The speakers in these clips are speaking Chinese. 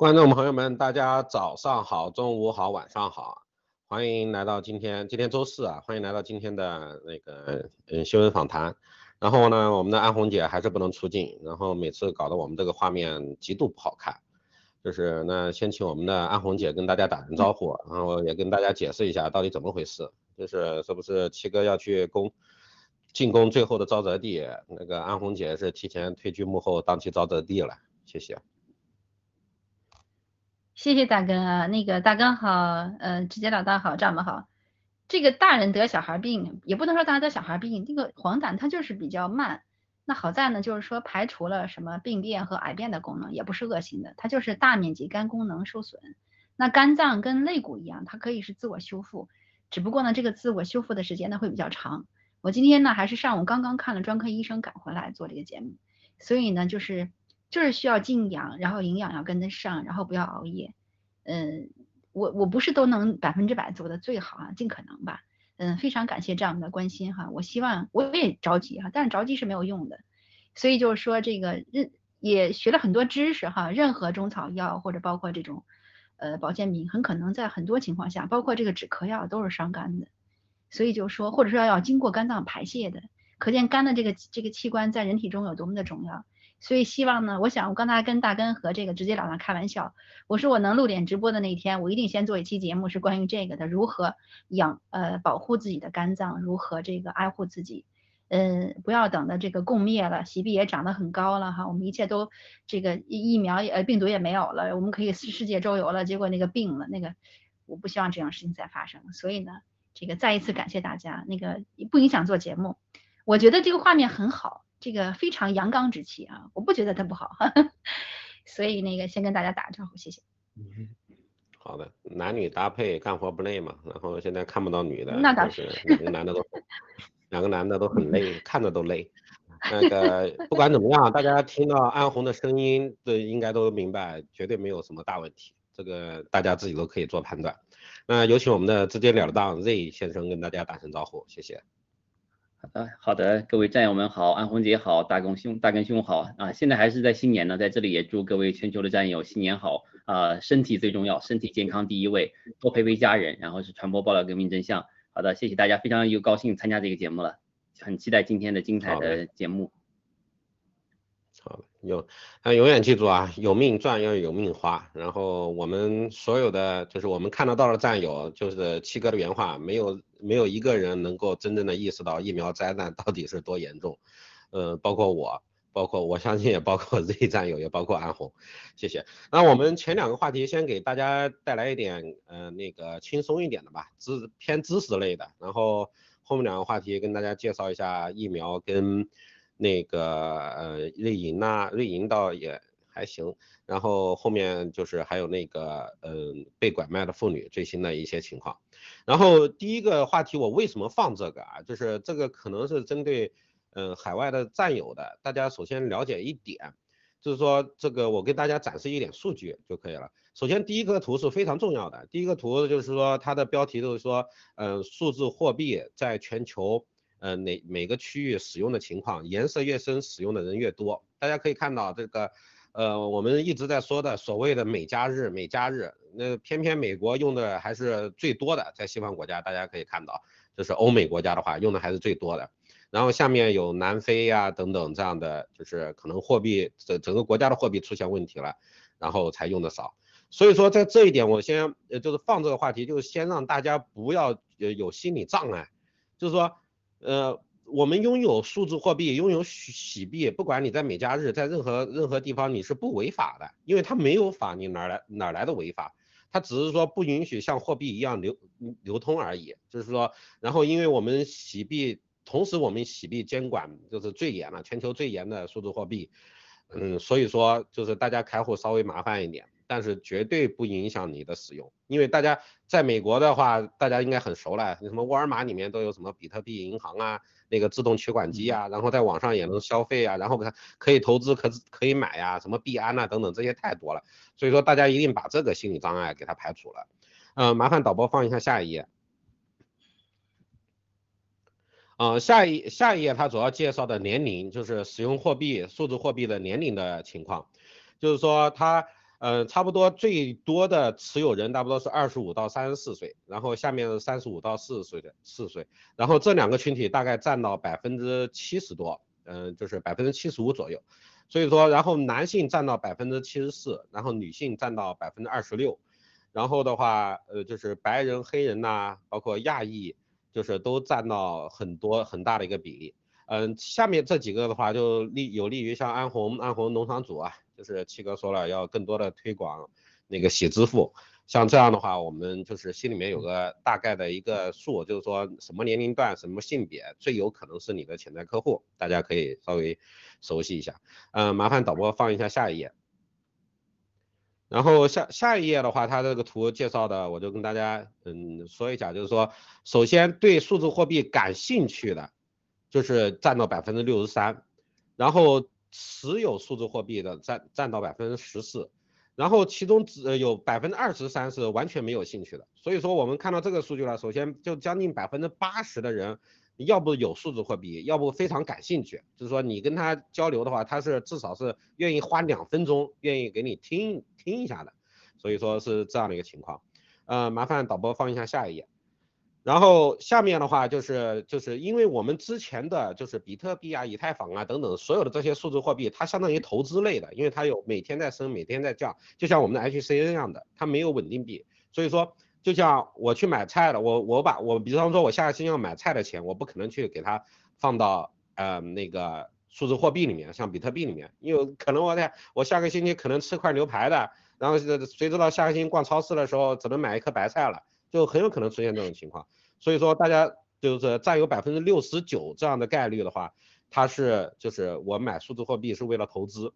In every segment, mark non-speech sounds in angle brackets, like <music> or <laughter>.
观众朋友们，大家早上好、中午好、晚上好，欢迎来到今天，今天周四啊，欢迎来到今天的那个嗯新闻访谈。然后呢，我们的安红姐还是不能出镜，然后每次搞得我们这个画面极度不好看。就是那先请我们的安红姐跟大家打声招呼，然后也跟大家解释一下到底怎么回事，就是是不是七哥要去攻进攻最后的沼泽地，那个安红姐是提前退居幕后当起沼泽地了，谢谢。谢谢大哥啊，那个大哥好，呃，直接老大好，丈夫好。这个大人得小孩病，也不能说大人得小孩病，这个黄疸它就是比较慢。那好在呢，就是说排除了什么病变和癌变的功能，也不是恶性的，它就是大面积肝功能受损。那肝脏跟肋骨一样，它可以是自我修复，只不过呢，这个自我修复的时间呢会比较长。我今天呢还是上午刚刚看了专科医生赶回来做这个节目，所以呢就是就是需要静养，然后营养要跟得上，然后不要熬夜。嗯，我我不是都能百分之百做的最好啊，尽可能吧。嗯，非常感谢这样的关心哈，我希望我也着急哈，但是着急是没有用的，所以就是说这个任也学了很多知识哈，任何中草药或者包括这种呃保健品，很可能在很多情况下，包括这个止咳药都是伤肝的，所以就是说或者说要经过肝脏排泄的，可见肝的这个这个器官在人体中有多么的重要。所以希望呢，我想我刚才跟大根和这个直接老大开玩笑，我说我能录点直播的那一天，我一定先做一期节目，是关于这个的，如何养呃保护自己的肝脏，如何这个爱护自己，嗯，不要等的这个共灭了，喜币也长得很高了哈，我们一切都这个疫疫苗也呃病毒也没有了，我们可以世界周游了，结果那个病了，那个我不希望这样事情再发生，所以呢，这个再一次感谢大家，那个不影响做节目，我觉得这个画面很好。这个非常阳刚之气啊，我不觉得他不好，<laughs> 所以那个先跟大家打个招呼，谢谢。嗯，好的，男女搭配干活不累嘛，然后现在看不到女的，那倒是，两个男的都，两个男的都很累，看着都累。那个不管怎么样，大家听到安红的声音，这应该都明白，绝对没有什么大问题，这个大家自己都可以做判断。那有请我们的直截了当 Z 先生跟大家打声招呼，谢谢。好的，好的，各位战友们好，安红姐好，大根兄大根兄好啊！现在还是在新年呢，在这里也祝各位全球的战友新年好啊！身体最重要，身体健康第一位，多陪陪家人，然后是传播爆料革命真相。好的，谢谢大家，非常又高兴参加这个节目了，很期待今天的精彩的节目。有，那永远记住啊，有命赚要有命花。然后我们所有的，就是我们看得到的战友，就是七哥的原话，没有没有一个人能够真正的意识到疫苗灾难到底是多严重。呃，包括我，包括我相信也包括 <laughs> Z 战友，也包括安红。谢谢。那我们前两个话题先给大家带来一点，呃，那个轻松一点的吧，知偏知识类的。然后后面两个话题跟大家介绍一下疫苗跟。那个呃，瑞银呐，瑞银倒也还行，然后后面就是还有那个嗯，被拐卖的妇女最新的一些情况。然后第一个话题我为什么放这个啊？就是这个可能是针对嗯海外的战友的，大家首先了解一点，就是说这个我给大家展示一点数据就可以了。首先第一个图是非常重要的，第一个图就是说它的标题就是说嗯，数字货币在全球。呃，哪每个区域使用的情况，颜色越深，使用的人越多。大家可以看到这个，呃，我们一直在说的所谓的美加日，美加日，那偏偏美国用的还是最多的，在西方国家，大家可以看到，就是欧美国家的话，用的还是最多的。然后下面有南非呀等等这样的，就是可能货币整整个国家的货币出现问题了，然后才用的少。所以说在这一点，我先呃就是放这个话题，就是先让大家不要有心理障碍，就是说。呃，我们拥有数字货币，拥有洗洗币，不管你在美加日，在任何任何地方，你是不违法的，因为它没有法，你哪来哪来的违法？它只是说不允许像货币一样流流通而已。就是说，然后因为我们洗币，同时我们洗币监管就是最严了，全球最严的数字货币，嗯，所以说就是大家开户稍微麻烦一点。但是绝对不影响你的使用，因为大家在美国的话，大家应该很熟了，什么沃尔玛里面都有什么比特币银行啊，那个自动取款机啊，然后在网上也能消费啊，然后可可以投资，可可以买呀，什么币安呐等等这些太多了，所以说大家一定把这个心理障碍给它排除了。嗯，麻烦导播放一下下一页。嗯，下一下一页它主要介绍的年龄就是使用货币数字货币的年龄的情况，就是说它。呃，差不多最多的持有人差不多是二十五到三十四岁，然后下面是三十五到四十岁的四岁，然后这两个群体大概占到百分之七十多，嗯，就是百分之七十五左右。所以说，然后男性占到百分之七十四，然后女性占到百分之二十六，然后的话，呃，就是白人、黑人呐，包括亚裔，就是都占到很多很大的一个比例。嗯，下面这几个的话就利有利于像安红安红农场主啊。就是七哥说了，要更多的推广那个喜支付，像这样的话，我们就是心里面有个大概的一个数，就是说什么年龄段、什么性别最有可能是你的潜在客户，大家可以稍微熟悉一下。嗯，麻烦导播放一下下一页。然后下下一页的话，它这个图介绍的，我就跟大家嗯说一下，就是说，首先对数字货币感兴趣的，就是占到百分之六十三，然后。持有数字货币的占占到百分之十四，然后其中只有百分之二十三是完全没有兴趣的。所以说我们看到这个数据了，首先就将近百分之八十的人，要不有数字货币，要不非常感兴趣。就是说你跟他交流的话，他是至少是愿意花两分钟，愿意给你听听一下的。所以说是这样的一个情况。呃，麻烦导播放一下下一页。然后下面的话就是就是因为我们之前的就是比特币啊、以太坊啊等等所有的这些数字货币，它相当于投资类的，因为它有每天在升、每天在降，就像我们的 HCN 一样的，它没有稳定币。所以说，就像我去买菜了，我我把我比方说我下个星期要买菜的钱，我不可能去给它放到呃那个数字货币里面，像比特币里面，因为可能我在我下个星期可能吃块牛排的，然后谁知道下个星期逛超市的时候只能买一颗白菜了。就很有可能出现这种情况，所以说大家就是占有百分之六十九这样的概率的话，它是就是我买数字货币是为了投资，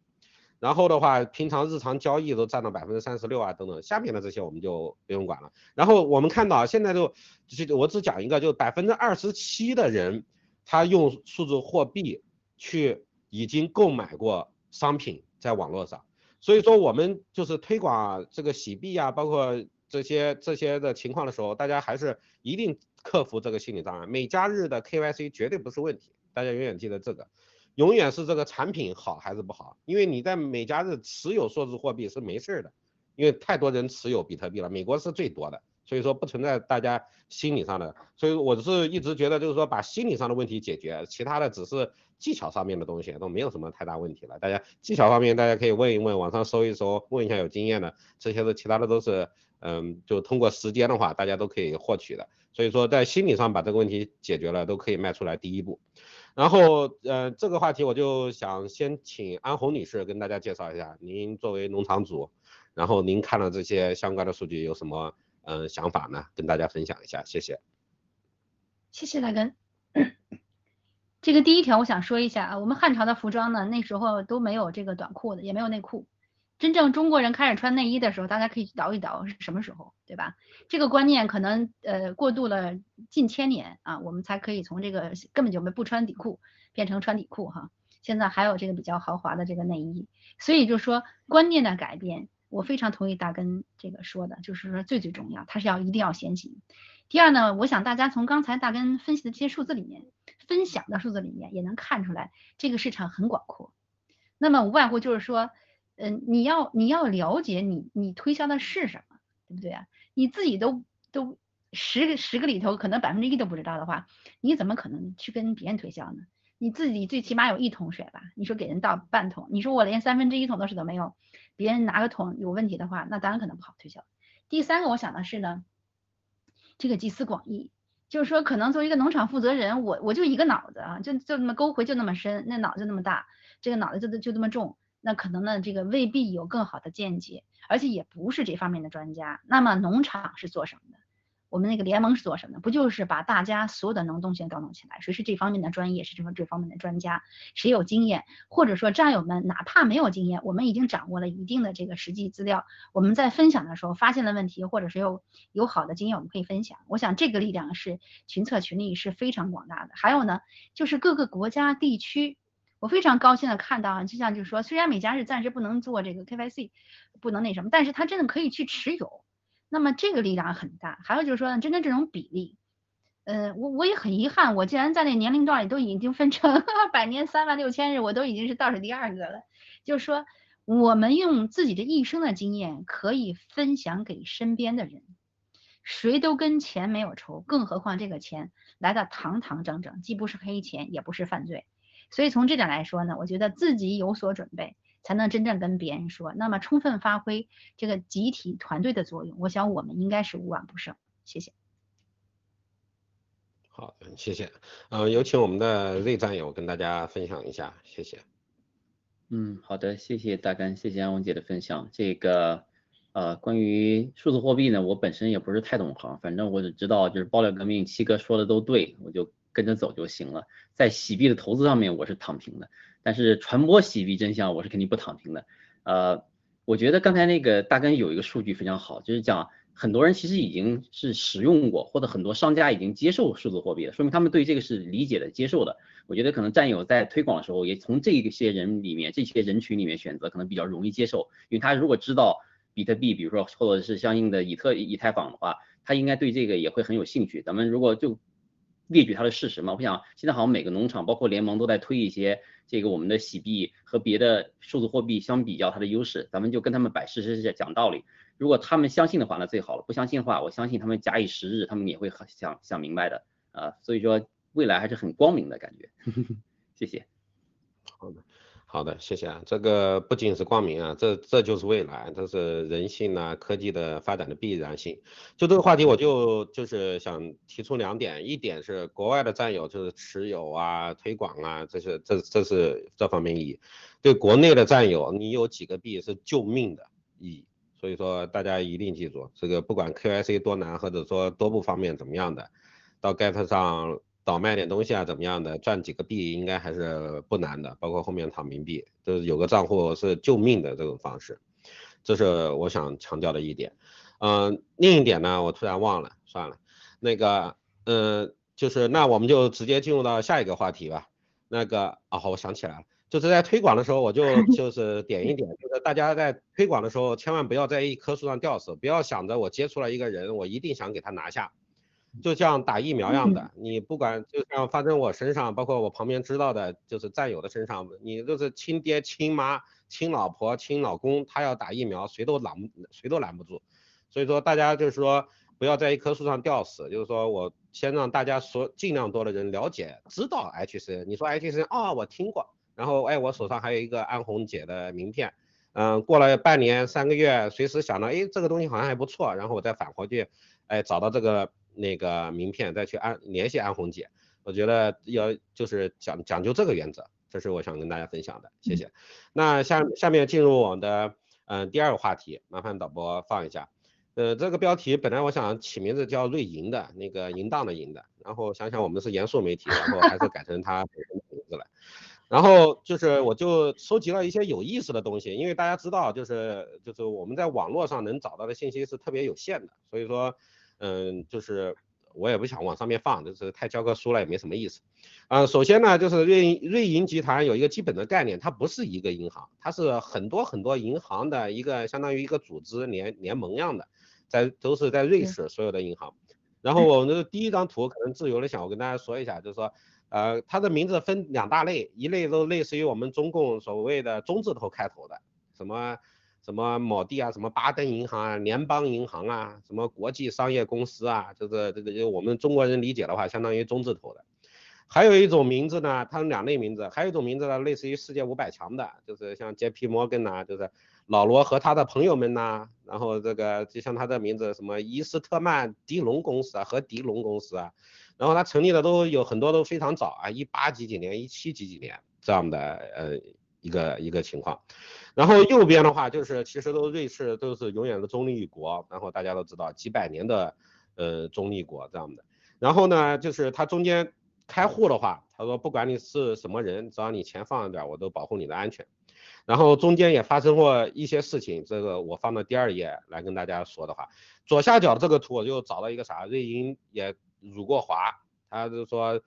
然后的话平常日常交易都占到百分之三十六啊等等，下面的这些我们就不用管了。然后我们看到现在就就我只讲一个，就百分之二十七的人他用数字货币去已经购买过商品在网络上，所以说我们就是推广这个洗币啊，包括。这些这些的情况的时候，大家还是一定克服这个心理障碍。每家日的 KYC 绝对不是问题，大家永远记得这个，永远是这个产品好还是不好。因为你在每家日持有数字货币是没事儿的，因为太多人持有比特币了，美国是最多的，所以说不存在大家心理上的。所以我是一直觉得就是说把心理上的问题解决，其他的只是技巧上面的东西都没有什么太大问题了。大家技巧方面大家可以问一问，网上搜一搜，问一下有经验的，这些的其他的都是。嗯，就通过时间的话，大家都可以获取的。所以说，在心理上把这个问题解决了，都可以迈出来第一步。然后，呃，这个话题我就想先请安红女士跟大家介绍一下，您作为农场主，然后您看了这些相关的数据有什么嗯想法呢？跟大家分享一下，谢谢。谢谢大根。这个第一条我想说一下啊，我们汉朝的服装呢，那时候都没有这个短裤的，也没有内裤。真正中国人开始穿内衣的时候，大家可以去倒一倒是什么时候，对吧？这个观念可能呃过渡了近千年啊，我们才可以从这个根本就没不穿底裤变成穿底裤哈。现在还有这个比较豪华的这个内衣，所以就说观念的改变，我非常同意大根这个说的，就是说最最重要，它是要一定要先行。第二呢，我想大家从刚才大根分析的这些数字里面，分享的数字里面也能看出来，这个市场很广阔。那么无外乎就是说。嗯，你要你要了解你你推销的是什么，对不对啊？你自己都都十个十个里头可能百分之一都不知道的话，你怎么可能去跟别人推销呢？你自己最起码有一桶水吧？你说给人倒半桶，你说我连三分之一桶的水都没有，别人拿个桶有问题的话，那当然可能不好推销。第三个我想的是呢，这个集思广益，就是说可能作为一个农场负责人，我我就一个脑子啊，就就那么沟回就那么深，那脑子那么大，这个脑子就就那么重。那可能呢，这个未必有更好的见解，而且也不是这方面的专家。那么农场是做什么的？我们那个联盟是做什么的？不就是把大家所有的能动性调动起来？谁是这方面的专业？是这方这方面的专家？谁有经验？或者说战友们哪怕没有经验，我们已经掌握了一定的这个实际资料，我们在分享的时候发现了问题，或者是有有好的经验，我们可以分享。我想这个力量是群策群力是非常广大的。还有呢，就是各个国家地区。我非常高兴的看到啊，就像就是说，虽然美加日暂时不能做这个 KYC，不能那什么，但是它真的可以去持有，那么这个力量很大。还有就是说呢，真的这种比例，嗯，我我也很遗憾，我既然在那年龄段里都已经分成 <laughs> 百年三万六千日，我都已经是倒数第二个了。就是说我们用自己的一生的经验可以分享给身边的人。谁都跟钱没有仇，更何况这个钱来的堂堂正正，既不是黑钱，也不是犯罪。所以从这点来说呢，我觉得自己有所准备，才能真正跟别人说。那么充分发挥这个集体团队的作用，我想我们应该是无往不胜。谢谢。好的，谢谢。嗯，有请我们的 Z 战友跟大家分享一下，谢谢。嗯，好的，谢谢大干，谢谢安文姐的分享。这个。呃，关于数字货币呢，我本身也不是太懂行，反正我只知道就是爆料革命七哥说的都对，我就跟着走就行了。在洗币的投资上面我是躺平的，但是传播洗币真相我是肯定不躺平的。呃，我觉得刚才那个大根有一个数据非常好，就是讲很多人其实已经是使用过，或者很多商家已经接受数字货币了，说明他们对这个是理解的、接受的。我觉得可能战友在推广的时候，也从这一些人里面、这些人群里面选择，可能比较容易接受，因为他如果知道。比特币，比如说或者是相应的以特以太坊的话，他应该对这个也会很有兴趣。咱们如果就列举它的事实嘛，我想现在好像每个农场，包括联盟都在推一些这个我们的洗币和别的数字货币相比较它的优势，咱们就跟他们摆事实讲道理。如果他们相信的话，那最好了；不相信的话，我相信他们假以时日，他们也会想想明白的啊。所以说未来还是很光明的感觉。<laughs> 谢谢。好的。好的，谢谢啊。这个不仅是光明啊，这这就是未来，这是人性啊，科技的发展的必然性。就这个话题，我就就是想提出两点，一点是国外的战友就是持有啊、推广啊，这是这这是这方面意义。对国内的战友，你有几个币是救命的意义。所以说大家一定记住，这个不管 KYC 多难，或者说多不方便怎么样的，到 Get 上。倒卖点东西啊，怎么样的赚几个币应该还是不难的，包括后面躺平币，就是有个账户是救命的这种方式，这是我想强调的一点。嗯，另一点呢，我突然忘了，算了。那个，嗯，就是那我们就直接进入到下一个话题吧。那个，哦，好，我想起来了，就是在推广的时候，我就 <laughs> 就是点一点，就是大家在推广的时候，千万不要在一棵树上吊死，不要想着我接触了一个人，我一定想给他拿下。就像打疫苗一样的，你不管就像发生我身上，包括我旁边知道的，就是战友的身上，你就是亲爹亲妈亲老婆亲老公，他要打疫苗，谁都拦谁都拦不住。所以说大家就是说不要在一棵树上吊死，就是说我先让大家说尽量多的人了解知道 H C，你说 H C 啊我听过，然后哎我手上还有一个安红姐的名片，嗯过了半年三个月，随时想到哎这个东西好像还不错，然后我再返回去，哎找到这个。那个名片再去安联系安红姐，我觉得要就是讲讲究这个原则，这是我想跟大家分享的，谢谢。那下下面进入我们的嗯第二个话题，麻烦导播放一下。呃，这个标题本来我想起名字叫瑞银的那个淫荡的淫的，然后想想我们是严肃媒体，然后还是改成他本身的名字了。然后就是我就收集了一些有意思的东西，因为大家知道就是就是我们在网络上能找到的信息是特别有限的，所以说。嗯，就是我也不想往上面放，就是太教科书了也没什么意思。啊，首先呢，就是瑞瑞银集团有一个基本的概念，它不是一个银行，它是很多很多银行的一个相当于一个组织联联盟样的，在都是在瑞士所有的银行。然后我们的第一张图可能自由的想，我跟大家说一下，就是说，呃，它的名字分两大类，一类都类似于我们中共所谓的中字头开头的，什么。什么某地啊，什么巴登银行啊，联邦银行啊，什么国际商业公司啊，就是这个就我们中国人理解的话，相当于中字头的。还有一种名字呢，它是两类名字，还有一种名字呢，类似于世界五百强的，就是像 J P Morgan 呐，就是老罗和他的朋友们呐，然后这个就像他的名字什么伊斯特曼迪龙公司啊和迪龙公司啊，然后他成立的都有很多都非常早啊，一八几几年，一七几几年这样的呃一个一个情况。然后右边的话就是，其实都瑞士都是永远的中立国，然后大家都知道几百年的呃中立国这样的。然后呢，就是它中间开户的话，他说不管你是什么人，只要你钱放一点，我都保护你的安全。然后中间也发生过一些事情，这个我放到第二页来跟大家说的话。左下角这个图我就找到一个啥，瑞银也辱过华，他就说，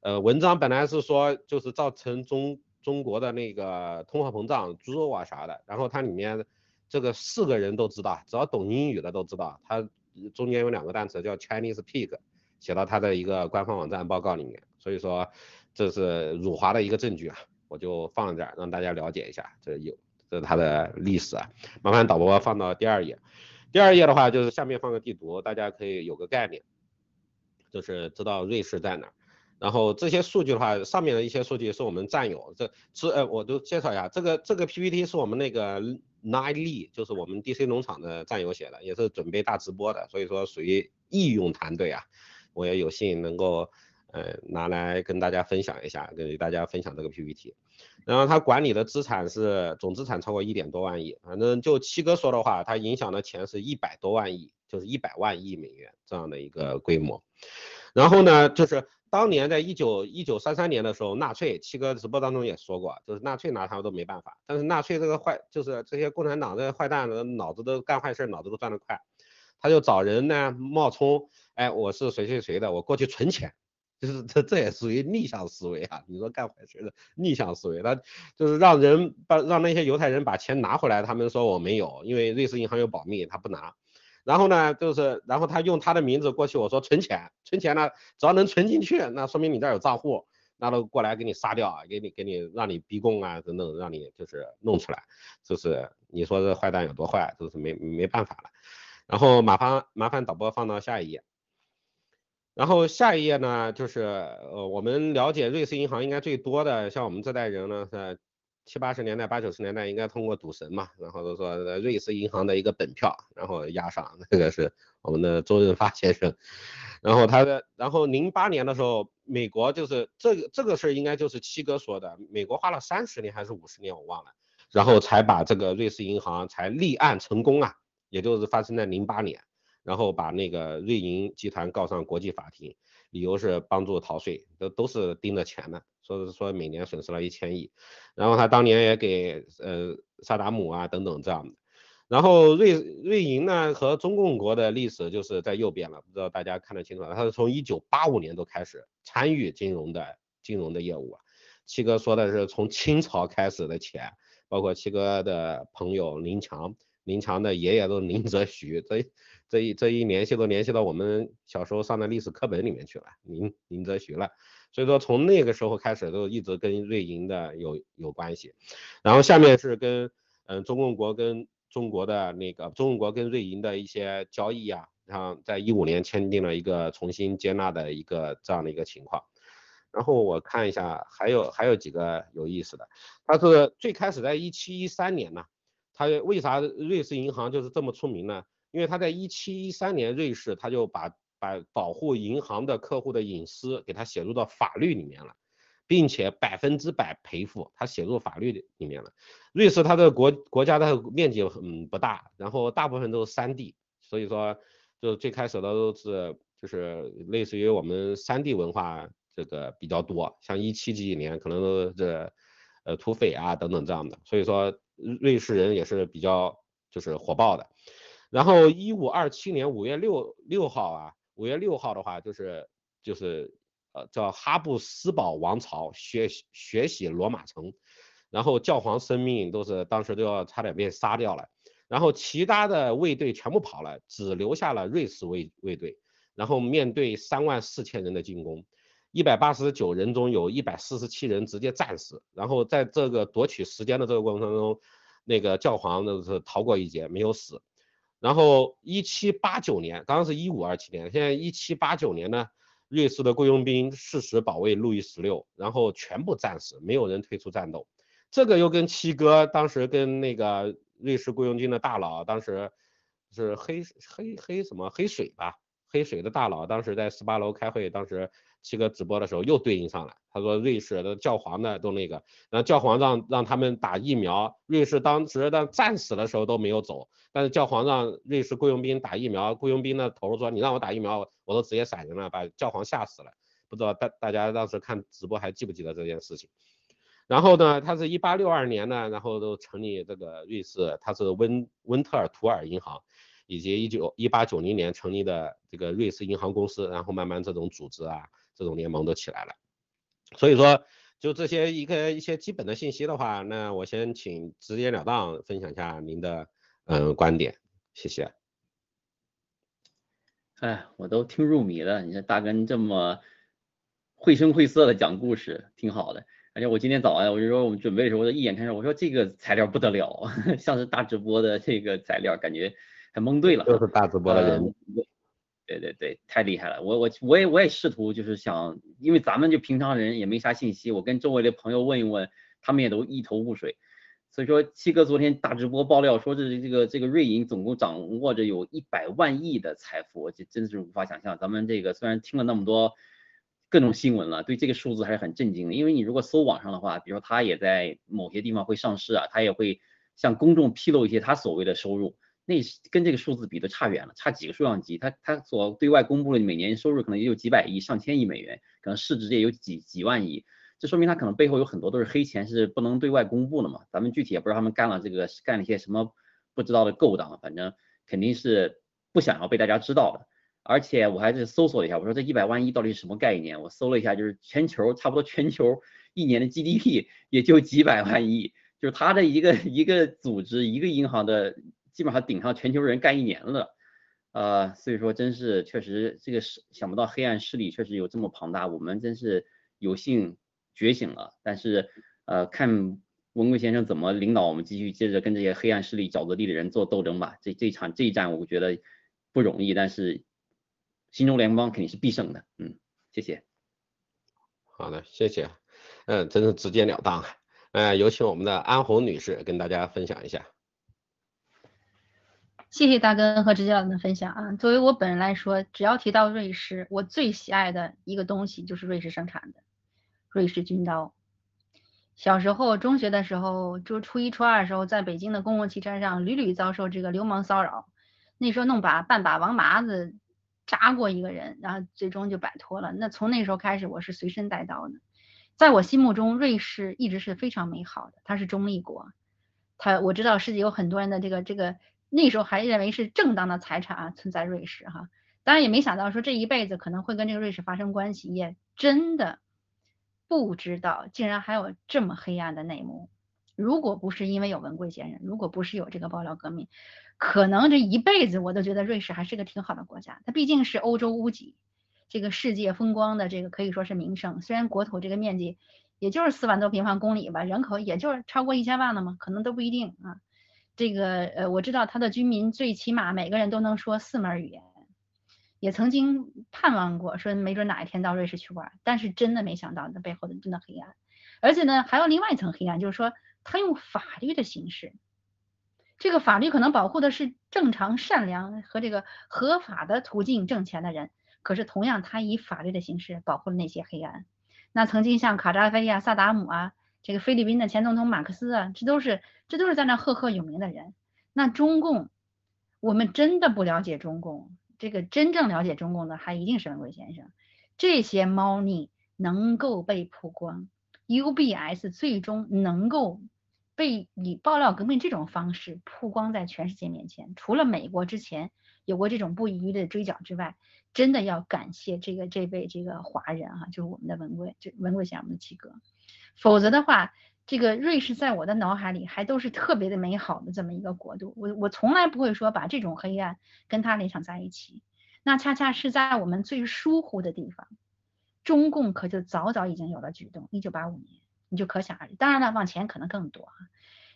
呃，文章本来是说就是造成中。中国的那个通货膨胀、猪肉啊啥的，然后它里面这个四个人都知道，只要懂英语的都知道，它中间有两个单词叫 Chinese pig，写到它的一个官方网站报告里面，所以说这是辱华的一个证据啊，我就放这儿让大家了解一下，这有这是它的历史啊。麻烦导播放到第二页，第二页的话就是下面放个地图，大家可以有个概念，就是知道瑞士在哪。然后这些数据的话，上面的一些数据是我们战友，这是呃，我都介绍一下，这个这个 PPT 是我们那个 Nine Lee，就是我们 DC 农场的战友写的，也是准备大直播的，所以说属于义用团队啊，我也有幸能够呃拿来跟大家分享一下，跟大家分享这个 PPT。然后他管理的资产是总资产超过一点多万亿，反正就七哥说的话，他影响的钱是一百多万亿，就是一百万亿美元这样的一个规模。然后呢，就是。当年在一九一九三三年的时候，纳粹七哥直播当中也说过，就是纳粹拿他们都没办法。但是纳粹这个坏，就是这些共产党这坏蛋的脑子都干坏事，脑子都转得快。他就找人呢冒充，哎，我是谁谁谁的，我过去存钱，就是这这也属于逆向思维啊。你说干坏事的逆向思维，他就是让人把让那些犹太人把钱拿回来，他们说我没有，因为瑞士银行有保密，他不拿。然后呢，就是然后他用他的名字过去，我说存钱，存钱呢，只要能存进去，那说明你这儿有账户，那都过来给你杀掉啊，给你给你让你逼供啊等等，让你就是弄出来，就是你说这坏蛋有多坏，就是没没办法了。然后麻烦麻烦导播放到下一页，然后下一页呢，就是呃我们了解瑞士银行应该最多的，像我们这代人呢是。七八十年代、八九十年代应该通过赌神嘛，然后都说瑞士银行的一个本票，然后押上，这个是我们的周润发先生。然后他的，然后零八年的时候，美国就是这个这个事儿应该就是七哥说的，美国花了三十年还是五十年我忘了，然后才把这个瑞士银行才立案成功啊，也就是发生在零八年，然后把那个瑞银集团告上国际法庭，理由是帮助逃税，都都是盯着钱的。说是说每年损失了一千亿，然后他当年也给呃萨达姆啊等等这样的，然后瑞瑞银呢和中共国的历史就是在右边了，不知道大家看得清楚，他是从一九八五年都开始参与金融的金融的业务，七哥说的是从清朝开始的钱，包括七哥的朋友林强，林强的爷爷都是林则徐，这这一这一联系都联系到我们小时候上的历史课本里面去了，林林则徐了。所以说从那个时候开始都一直跟瑞银的有有关系，然后下面是跟嗯中共国跟中国的那个中共国跟瑞银的一些交易啊，然后在一五年签订了一个重新接纳的一个这样的一个情况，然后我看一下还有还有几个有意思的，它是最开始在一七一三年呢，它为啥瑞士银行就是这么出名呢？因为它在一七一三年瑞士它就把把保护银行的客户的隐私给他写入到法律里面了，并且百分之百赔付，他写入法律里面了。瑞士它的国国家的面积嗯不大，然后大部分都是山地，所以说就最开始的都是就是类似于我们山地文化这个比较多，像一七几几年可能都是呃土匪啊等等这样的，所以说瑞士人也是比较就是火爆的。然后一五二七年五月六六号啊。五月六号的话，就是就是呃叫哈布斯堡王朝学学习罗马城，然后教皇生命都是当时都要差点被杀掉了，然后其他的卫队全部跑了，只留下了瑞士卫卫队，然后面对三万四千人的进攻，一百八十九人中有一百四十七人直接战死，然后在这个夺取时间的这个过程当中，那个教皇都是逃过一劫，没有死。然后一七八九年，刚刚是一五二七年，现在一七八九年呢，瑞士的雇佣兵誓死保卫路易十六，然后全部战死，没有人退出战斗。这个又跟七哥当时跟那个瑞士雇佣军的大佬，当时是黑黑黑什么黑水吧，黑水的大佬当时在十八楼开会，当时。七哥直播的时候又对应上了，他说瑞士的教皇呢都那个，然后教皇让让他们打疫苗，瑞士当时的战死的时候都没有走，但是教皇让瑞士雇佣兵打疫苗，雇佣兵的头说你让我打疫苗，我都直接闪人了，把教皇吓死了。不知道大大家当时看直播还记不记得这件事情？然后呢，他是一八六二年呢，然后都成立这个瑞士，他是温温特尔图尔银行。以及一九一八九零年成立的这个瑞士银行公司，然后慢慢这种组织啊，这种联盟都起来了。所以说，就这些一个一些基本的信息的话，那我先请直截了当分享一下您的嗯观点，谢谢。哎，我都听入迷了，你看大根这么绘声绘色的讲故事，挺好的。而且我今天早上我就说我们准备的时候，我一眼看上，我说这个材料不得了，<laughs> 像是大直播的这个材料，感觉还蒙对了。就是大直播的人。对对对，太厉害了！我我我也我也试图就是想，因为咱们就平常人也没啥信息，我跟周围的朋友问一问，他们也都一头雾水。所以说七哥昨天大直播爆料说，这这个这个瑞银总共掌握着有一百万亿的财富，这真是无法想象。咱们这个虽然听了那么多各种新闻了，对这个数字还是很震惊的。因为你如果搜网上的话，比如说他也在某些地方会上市啊，他也会向公众披露一些他所谓的收入。那跟这个数字比都差远了，差几个数量级。他他所对外公布的每年收入可能也有几百亿、上千亿美元，可能市值也有几几万亿。这说明他可能背后有很多都是黑钱，是不能对外公布的嘛。咱们具体也不知道他们干了这个干了一些什么不知道的勾当，反正肯定是不想要被大家知道的。而且我还是搜索了一下，我说这一百万亿到底是什么概念？我搜了一下，就是全球差不多全球一年的 GDP 也就几百万亿，就是他的一个一个组织一个银行的。基本上顶上全球人干一年了，呃，所以说真是确实这个是想不到黑暗势力确实有这么庞大，我们真是有幸觉醒了。但是呃，看文贵先生怎么领导我们继续接着跟这些黑暗势力沼泽地的人做斗争吧。这这场这一战我觉得不容易，但是新中联邦肯定是必胜的。嗯，谢谢。好的，谢谢。嗯，真是直截了当。呃，有请我们的安红女士跟大家分享一下。谢谢大哥和直接老师的分享啊！作为我本人来说，只要提到瑞士，我最喜爱的一个东西就是瑞士生产的瑞士军刀。小时候中学的时候，就初一初二的时候，在北京的公共汽车上屡屡遭受这个流氓骚扰。那时候弄把半把王麻子扎过一个人，然后最终就摆脱了。那从那时候开始，我是随身带刀的。在我心目中，瑞士一直是非常美好的，它是中立国。它我知道世界有很多人的这个这个。那时候还认为是正当的财产啊，存在瑞士哈，当然也没想到说这一辈子可能会跟这个瑞士发生关系，也真的不知道竟然还有这么黑暗的内幕。如果不是因为有文贵先生，如果不是有这个爆料革命，可能这一辈子我都觉得瑞士还是个挺好的国家。它毕竟是欧洲屋脊，这个世界风光的这个可以说是名胜。虽然国土这个面积也就是四万多平方公里吧，人口也就是超过一千万了嘛，可能都不一定啊。这个呃，我知道他的居民最起码每个人都能说四门语言，也曾经盼望过说没准哪一天到瑞士去玩，但是真的没想到那背后的真的黑暗，而且呢还有另外一层黑暗，就是说他用法律的形式，这个法律可能保护的是正常善良和这个合法的途径挣钱的人，可是同样他以法律的形式保护了那些黑暗，那曾经像卡扎菲啊、萨达姆啊。这个菲律宾的前总统马克思啊，这都是这都是在那赫赫有名的人。那中共，我们真的不了解中共，这个真正了解中共的还一定是文贵先生。这些猫腻能够被曝光，UBS 最终能够被以爆料革命这种方式曝光在全世界面前，除了美国之前有过这种不遗余力的追缴之外，真的要感谢这个这位这个华人哈，就是我们的文贵，就文贵先生的七哥。否则的话，这个瑞士在我的脑海里还都是特别的美好的这么一个国度，我我从来不会说把这种黑暗跟他联想在一起。那恰恰是在我们最疏忽的地方，中共可就早早已经有了举动。一九八五年，你就可想而知。当然了，往前可能更多啊。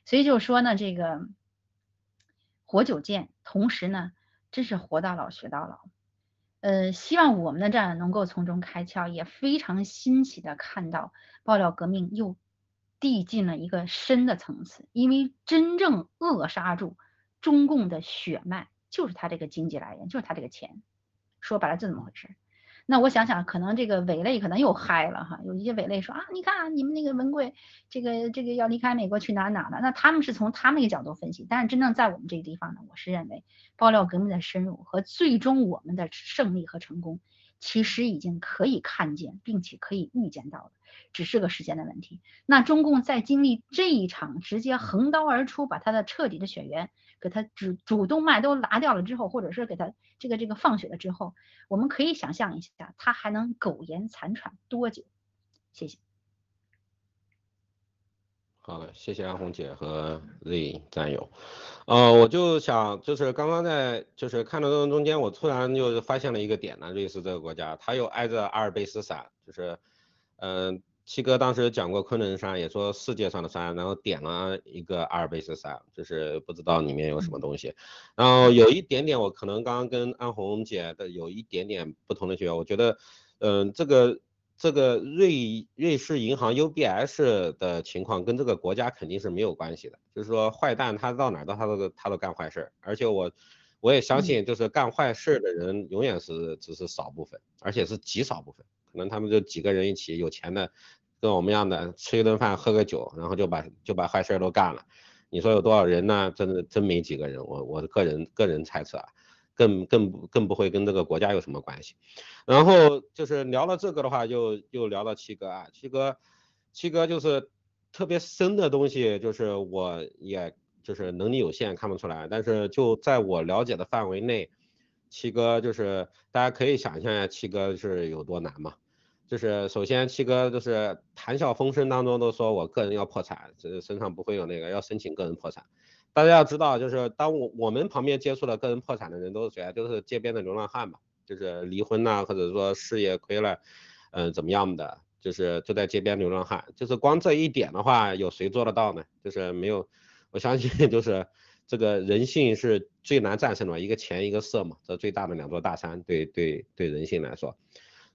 所以就说呢，这个活久见，同时呢，真是活到老学到老。呃，希望我们的战友能够从中开窍，也非常欣喜的看到爆料革命又递进了一个深的层次，因为真正扼杀住中共的血脉，就是他这个经济来源，就是他这个钱，说白了就这么回事。那我想想，可能这个伪类可能又嗨了哈，有一些伪类说啊，你看你们那个文贵，这个这个要离开美国去哪哪的，那他们是从他们那个角度分析，但是真正在我们这个地方呢，我是认为爆料革命的深入和最终我们的胜利和成功，其实已经可以看见，并且可以预见到的，只是个时间的问题。那中共在经历这一场直接横刀而出，把他的彻底的血缘。给他主主动脉都拿掉了之后，或者是给他这个这个放血了之后，我们可以想象一下，他还能苟延残喘多久？谢谢。好的，谢谢安红姐和 Z 战友。呃，我就想，就是刚刚在就是看的过程中间，我突然就发现了一个点呢，瑞士这个国家，它又挨着阿尔卑斯山，就是嗯。七哥当时讲过昆仑山，也说世界上的山，然后点了一个阿尔卑斯山，就是不知道里面有什么东西。然后有一点点，我可能刚刚跟安红姐的有一点点不同的觉得，我觉得，嗯，这个这个瑞瑞士银行 UBS 的情况跟这个国家肯定是没有关系的，就是说坏蛋他到哪都他都他都干坏事，而且我我也相信，就是干坏事的人永远是只是少部分，而且是极少部分，可能他们就几个人一起有钱的。跟我们一样的吃一顿饭喝个酒，然后就把就把坏事都干了。你说有多少人呢？真的真没几个人。我我个人个人猜测啊，更更更不会跟这个国家有什么关系。然后就是聊了这个的话，就又聊到七哥啊，七哥七哥就是特别深的东西，就是我也就是能力有限看不出来，但是就在我了解的范围内，七哥就是大家可以想象一下七哥是有多难嘛。就是首先七哥就是谈笑风生当中都说我个人要破产，这身上不会有那个要申请个人破产。大家要知道，就是当我我们旁边接触的个人破产的人都是谁？就是街边的流浪汉嘛，就是离婚呐，或者说事业亏了，嗯，怎么样的，就是就在街边流浪汉。就是光这一点的话，有谁做得到呢？就是没有，我相信就是这个人性是最难战胜的，一个钱一个色嘛，这最大的两座大山，对对对人性来说。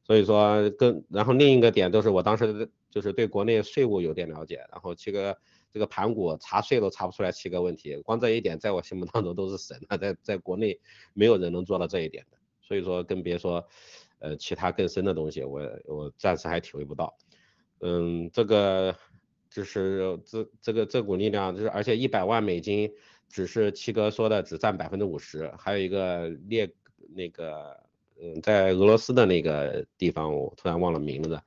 所以说，跟然后另一个点就是我当时就是对国内税务有点了解，然后七哥这个盘古查税都查不出来七个问题，光这一点在我心目当中都是神了，在在国内没有人能做到这一点的，所以说更别说呃其他更深的东西，我我暂时还体会不到。嗯，这个就是这这个这股力量，就是而且一百万美金只是七哥说的只占百分之五十，还有一个列那个。嗯，在俄罗斯的那个地方，我突然忘了名字，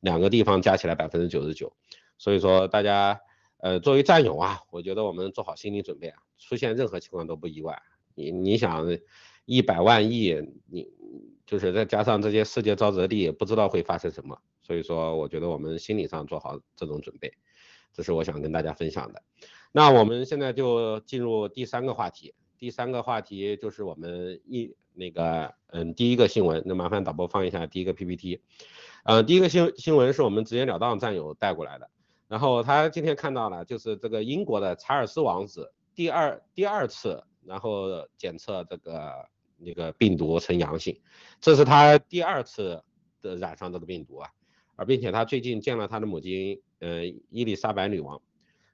两个地方加起来百分之九十九，所以说大家，呃，作为战友啊，我觉得我们做好心理准备啊，出现任何情况都不意外。你你想，一百万亿，你就是再加上这些世界沼泽地，不知道会发生什么，所以说我觉得我们心理上做好这种准备，这是我想跟大家分享的。那我们现在就进入第三个话题，第三个话题就是我们一。那个，嗯，第一个新闻，那麻烦导播放一下第一个 PPT，呃，第一个新新闻是我们直截了当战友带过来的，然后他今天看到了，就是这个英国的查尔斯王子第二第二次，然后检测这个那个病毒呈阳性，这是他第二次的染上这个病毒啊，而并且他最近见了他的母亲，呃，伊丽莎白女王。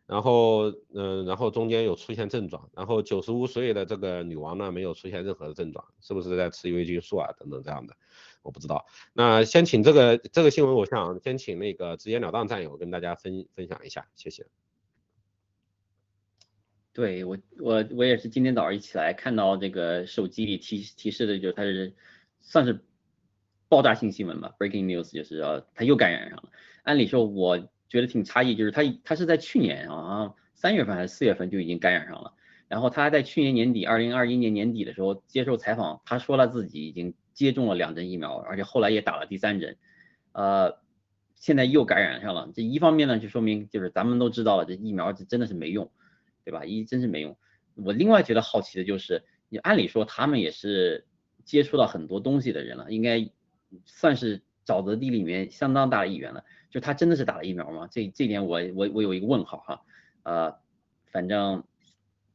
然后，嗯，然后中间有出现症状，然后九十五岁的这个女王呢，没有出现任何的症状，是不是在吃维菌素啊等等这样的？我不知道。那先请这个这个新闻，我想先请那个直截了当战友跟大家分分享一下，谢谢。对我，我我也是今天早上一起来看到这个手机里提提示的，就是它是算是爆炸性新闻吧，breaking news，就是啊，他又感染上了。按理说我。觉得挺诧异，就是他他是在去年啊三月份还是四月份就已经感染上了，然后他在去年年底，二零二一年年底的时候接受采访，他说了自己已经接种了两针疫苗，而且后来也打了第三针，呃，现在又感染上了。这一方面呢，就说明就是咱们都知道了，这疫苗真的是没用，对吧？一真是没用。我另外觉得好奇的就是，你按理说他们也是接触到很多东西的人了，应该算是沼泽地里面相当大的一员了。就他真的是打了疫苗吗？这这点我我我有一个问号哈，呃，反正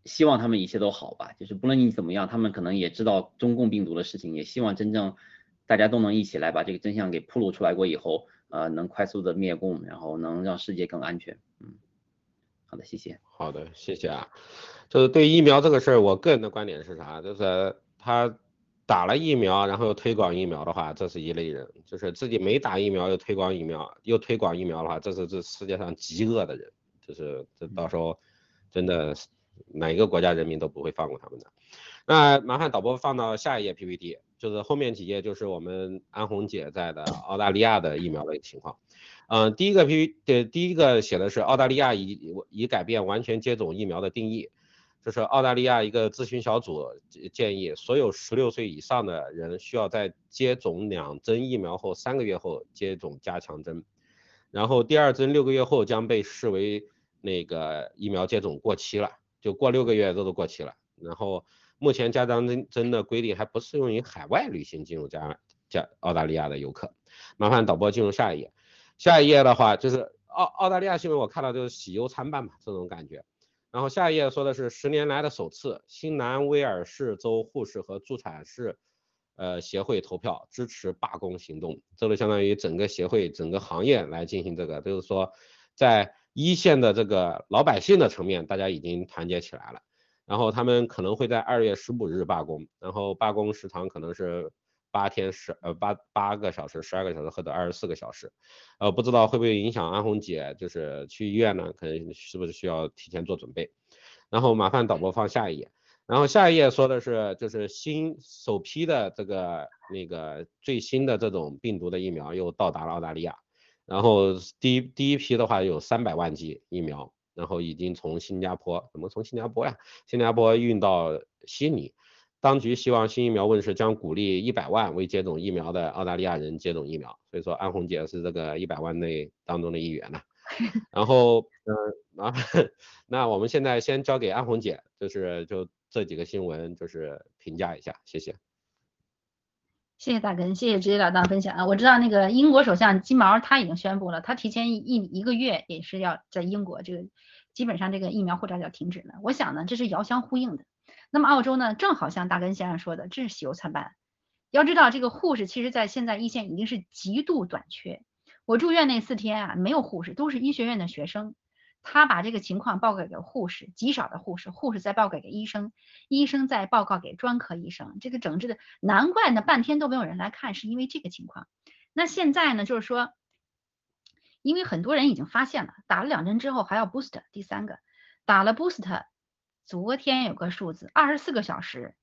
希望他们一切都好吧。就是不论你怎么样，他们可能也知道中共病毒的事情，也希望真正大家都能一起来把这个真相给铺露出来过以后，呃，能快速的灭共，然后能让世界更安全。嗯，好的，谢谢。好的，谢谢啊。就是对疫苗这个事儿，我个人的观点是啥？就是他。打了疫苗，然后又推广疫苗的话，这是一类人；就是自己没打疫苗又推广疫苗，又推广疫苗的话，这是这世界上极恶的人。就是这到时候真的是哪一个国家人民都不会放过他们的。那麻烦导播放到下一页 PPT，就是后面几页就是我们安红姐在的澳大利亚的疫苗的情况。嗯，第一个 P 的第一个写的是澳大利亚已已改变完全接种疫苗的定义。这是澳大利亚一个咨询小组建议，所有十六岁以上的人需要在接种两针疫苗后三个月后接种加强针，然后第二针六个月后将被视为那个疫苗接种过期了，就过六个月这都过期了。然后目前加强针针的规定还不适用于海外旅行进入加加澳大利亚的游客。麻烦导播进入下一页。下一页的话就是澳澳大利亚新闻，我看到就是喜忧参半嘛，这种感觉。然后下一页说的是十年来的首次，新南威尔士州护士和助产士呃协会投票支持罢工行动，这就相当于整个协会整个行业来进行这个，就是说在一线的这个老百姓的层面，大家已经团结起来了。然后他们可能会在二月十五日罢工，然后罢工时长可能是八天十呃八八个小时、十二个小时或者二十四个小时，呃不知道会不会影响安红姐就是去医院呢？可能是不是需要提前做准备？然后麻烦导播放下一页，然后下一页说的是就是新首批的这个那个最新的这种病毒的疫苗又到达了澳大利亚，然后第一第一批的话有三百万剂疫苗。然后已经从新加坡，怎么从新加坡呀？新加坡运到悉尼。当局希望新疫苗问世将鼓励一百万未接种疫苗的澳大利亚人接种疫苗。所以说安红姐是这个一百万内当中的一员呢。<laughs> 然后，嗯，啊，<laughs> 那我们现在先交给安红姐，就是就这几个新闻就是评价一下，谢谢。谢谢大根，谢谢直接老大分享啊！我知道那个英国首相金毛他已经宣布了，他提前一一个月也是要在英国这个基本上这个疫苗护照要停止了。我想呢，这是遥相呼应的。那么澳洲呢，正好像大根先生说的，这是喜忧参半。要知道这个护士其实在现在一线已经是极度短缺。我住院那四天啊，没有护士，都是医学院的学生。他把这个情况报告给护士，极少的护士，护士再报告给医生，医生再报告给专科医生。这个整治的，难怪呢，半天都没有人来看，是因为这个情况。那现在呢，就是说，因为很多人已经发现了，打了两针之后还要 boost，第三个打了 boost，昨天有个数字，二十四个小时。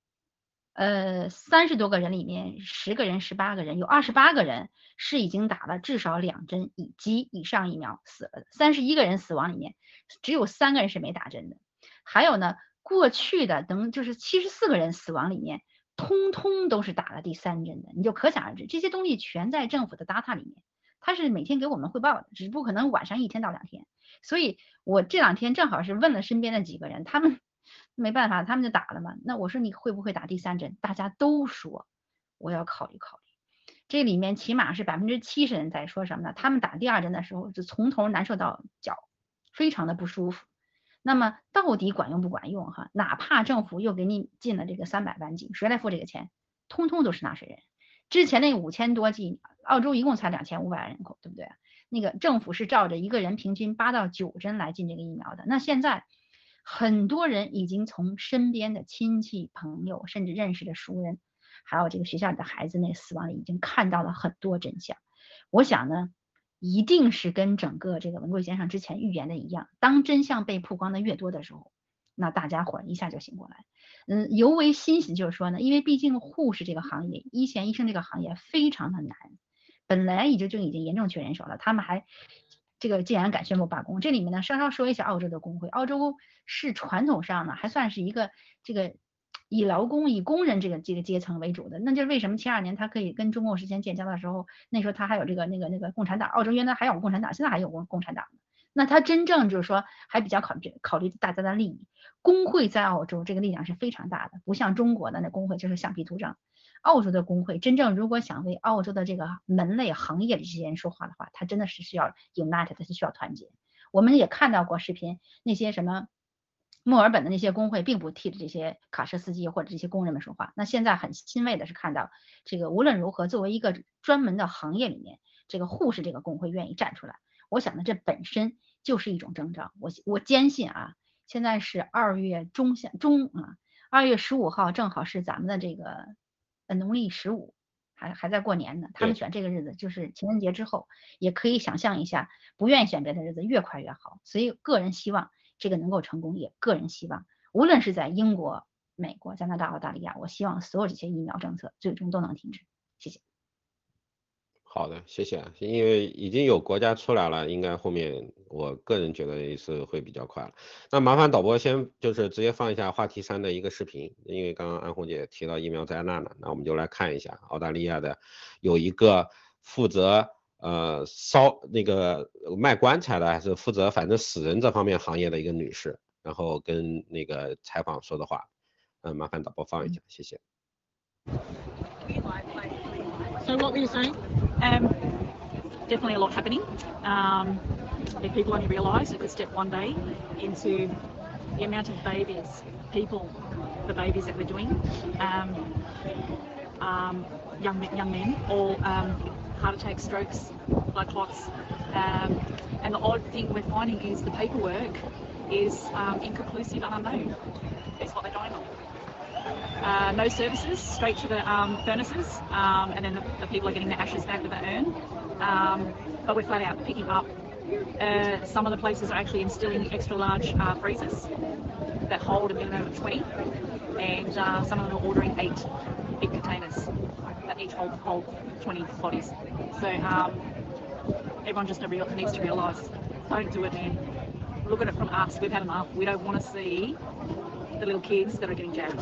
呃，三十多个人里面，十个人、十八个人，有二十八个人是已经打了至少两针以及以上疫苗死了。三十一个人死亡里面，只有三个人是没打针的。还有呢，过去的等就是七十四个人死亡里面，通通都是打了第三针的。你就可想而知，这些东西全在政府的 data 里面，他是每天给我们汇报的，只不过可能晚上一天到两天。所以我这两天正好是问了身边的几个人，他们。没办法，他们就打了嘛。那我说你会不会打第三针？大家都说我要考虑考虑。这里面起码是百分之七十人在说什么呢？他们打第二针的时候就从头难受到脚，非常的不舒服。那么到底管用不管用？哈，哪怕政府又给你进了这个三百万剂，谁来付这个钱？通通都是纳税人。之前那五千多剂，澳洲一共才两千五百万人口，对不对？那个政府是照着一个人平均八到九针来进这个疫苗的。那现在。很多人已经从身边的亲戚朋友，甚至认识的熟人，还有这个学校里的孩子那死亡里，已经看到了很多真相。我想呢，一定是跟整个这个文贵先生之前预言的一样，当真相被曝光的越多的时候，那大家伙一下就醒过来。嗯，尤为欣喜就是说呢，因为毕竟护士这个行业，一线医生这个行业非常的难，本来已经就已经严重缺人手了，他们还。这个既然敢宣布罢工，这里面呢稍稍说一下澳洲的工会。澳洲是传统上呢还算是一个这个以劳工、以工人这个这个阶层为主的。那就是为什么七二年他可以跟中共实现建交的时候，那时候他还有这个那个那个共产党。澳洲原来还有共产党，现在还有共共产党。那他真正就是说还比较考虑考虑大家的利益。工会在澳洲这个力量是非常大的，不像中国的那工会就是橡皮图章。澳洲的工会真正如果想为澳洲的这个门类行业的这些人说话的话，他真的是需要 unite，他是需要团结。我们也看到过视频，那些什么墨尔本的那些工会并不替这些卡车司机或者这些工人们说话。那现在很欣慰的是看到，这个无论如何，作为一个专门的行业里面，这个护士这个工会愿意站出来，我想呢，这本身就是一种征兆。我我坚信啊，现在是二月中下中啊，二月十五号正好是咱们的这个。农历十五还还在过年呢，他们选这个日子就是情人节之后，也可以想象一下，不愿意选别的日子，越快越好。所以个人希望这个能够成功，也个人希望，无论是在英国、美国、加拿大、澳大利亚，我希望所有这些疫苗政策最终都能停止。谢谢。好的，谢谢。因为已经有国家出来了，应该后面我个人觉得也是会比较快了。那麻烦导播先就是直接放一下话题三的一个视频，因为刚刚安红姐提到疫苗灾难了，那我们就来看一下澳大利亚的有一个负责呃烧那个卖棺材的，还是负责反正死人这方面行业的一个女士，然后跟那个采访说的话，嗯，麻烦导播放一下，谢谢。So what were you saying? Um, definitely a lot happening. Um, if people only realise, it could step one day into the amount of babies, people, the babies that we're doing, um, um, young young men, all um, heart attacks, strokes, blood clots, um, and the odd thing we're finding is the paperwork is um, inconclusive and unknown. That's what they're dying of. Uh, no services, straight to the um, furnaces, um, and then the, the, people are getting the ashes back with the urn. Um, but we're flat out picking up. Uh, some of the places are actually instilling extra large uh, freezers that hold a minimum of 20, and uh, some of them are ordering eight big containers that each hold, hold 20 bodies. So um, everyone just needs to realise, don't do it, man. Look at it from us. We've had enough. We don't want to see the little kids that are getting jabbed.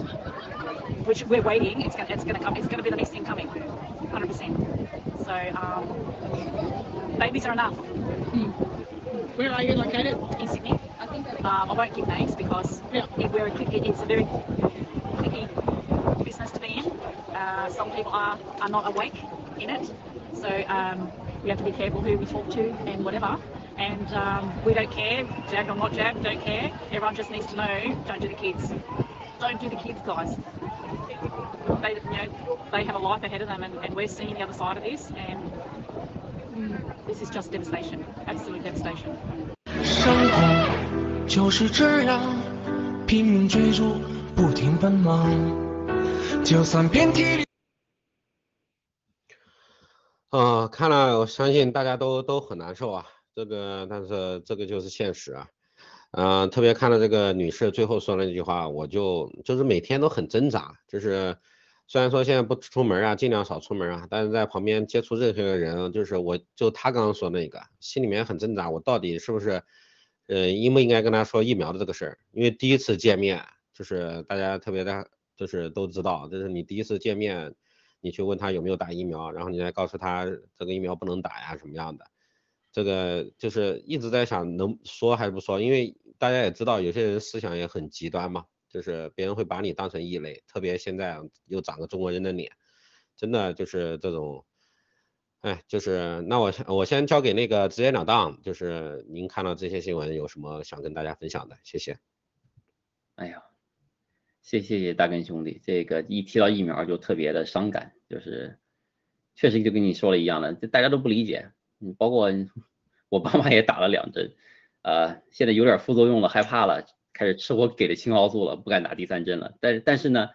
Which we're waiting. It's gonna, it's gonna come. It's gonna be the next thing coming, 100%. So um, babies are enough. Mm. Where are you located? In Sydney. I think. Um, I won't give names because yeah. it, we're, it, it's a very tricky business to be in. Uh, some people are are not awake in it, so um, we have to be careful who we talk to and whatever And um, we don't care, jabbed or not jabbed, don't care. Everyone just needs to know, don't do the kids. Don't do the kids, guys. They, you know, they have a life ahead of them, and, and we're seeing the other side of this, and mm, this is just devastation, absolute devastation. 生活就是这样，拼命追逐，不停奔忙，就算遍体鳞。啊、呃，看了，我相信大家都都很难受啊。 这个，但是这个就是现实啊，嗯、特别看到这个女士最后说了那句话，我就就是每天都很挣扎，就是虽然说现在不出门啊，尽量少出门啊，但是在旁边接触任何一个人，就是我就他刚刚说那个，心里面很挣扎，我到底是不是，呃，应不应该跟他说疫苗的这个事儿？因为第一次见面，就是大家特别的，就是都知道，就是你第一次见面，你去问他有没有打疫苗，然后你再告诉他这个疫苗不能打呀，什么样的。这个就是一直在想能说还是不说，因为大家也知道有些人思想也很极端嘛，就是别人会把你当成异类，特别现在又长个中国人的脸，真的就是这种，哎，就是那我我先交给那个直截了当，就是您看到这些新闻有什么想跟大家分享的？谢谢。哎呀，谢谢谢大根兄弟，这个一提到疫苗就特别的伤感，就是确实就跟你说了一样的，大家都不理解。嗯，包括我爸妈也打了两针，呃，现在有点副作用了，害怕了，开始吃我给的青蒿素了，不敢打第三针了。但是但是呢，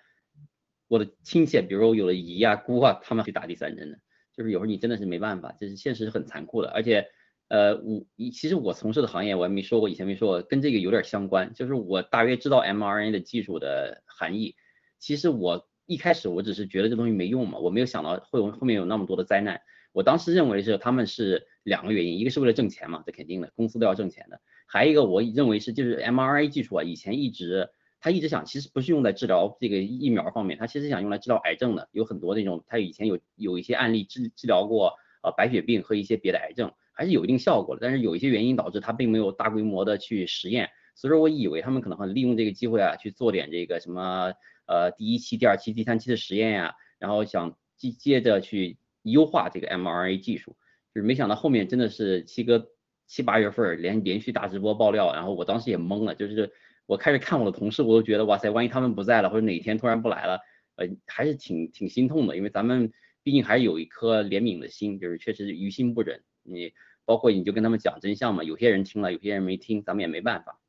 我的亲戚，比如我有了姨啊、姑啊，他们去打第三针的，就是有时候你真的是没办法，就是现实是很残酷的。而且，呃，我其实我从事的行业我还没说过，以前没说过，跟这个有点相关，就是我大约知道 mRNA 的技术的含义。其实我一开始我只是觉得这东西没用嘛，我没有想到会有后面有那么多的灾难。我当时认为是他们是两个原因，一个是为了挣钱嘛，这肯定的，公司都要挣钱的。还有一个我认为是就是 mRNA 技术啊，以前一直他一直想，其实不是用在治疗这个疫苗方面，他其实想用来治疗癌症的，有很多那种他以前有有一些案例治治疗过呃白血病和一些别的癌症，还是有一定效果的。但是有一些原因导致他并没有大规模的去实验，所以说我以为他们可能会利用这个机会啊去做点这个什么呃第一期、第二期、第三期的实验呀，然后想接接着去。优化这个 mRNA 技术，就是没想到后面真的是七哥七八月份连连续大直播爆料，然后我当时也懵了，就是我开始看我的同事，我都觉得哇塞，万一他们不在了，或者哪天突然不来了，呃，还是挺挺心痛的，因为咱们毕竟还是有一颗怜悯的心，就是确实于心不忍。你包括你就跟他们讲真相嘛，有些人听了，有些人没听，咱们也没办法。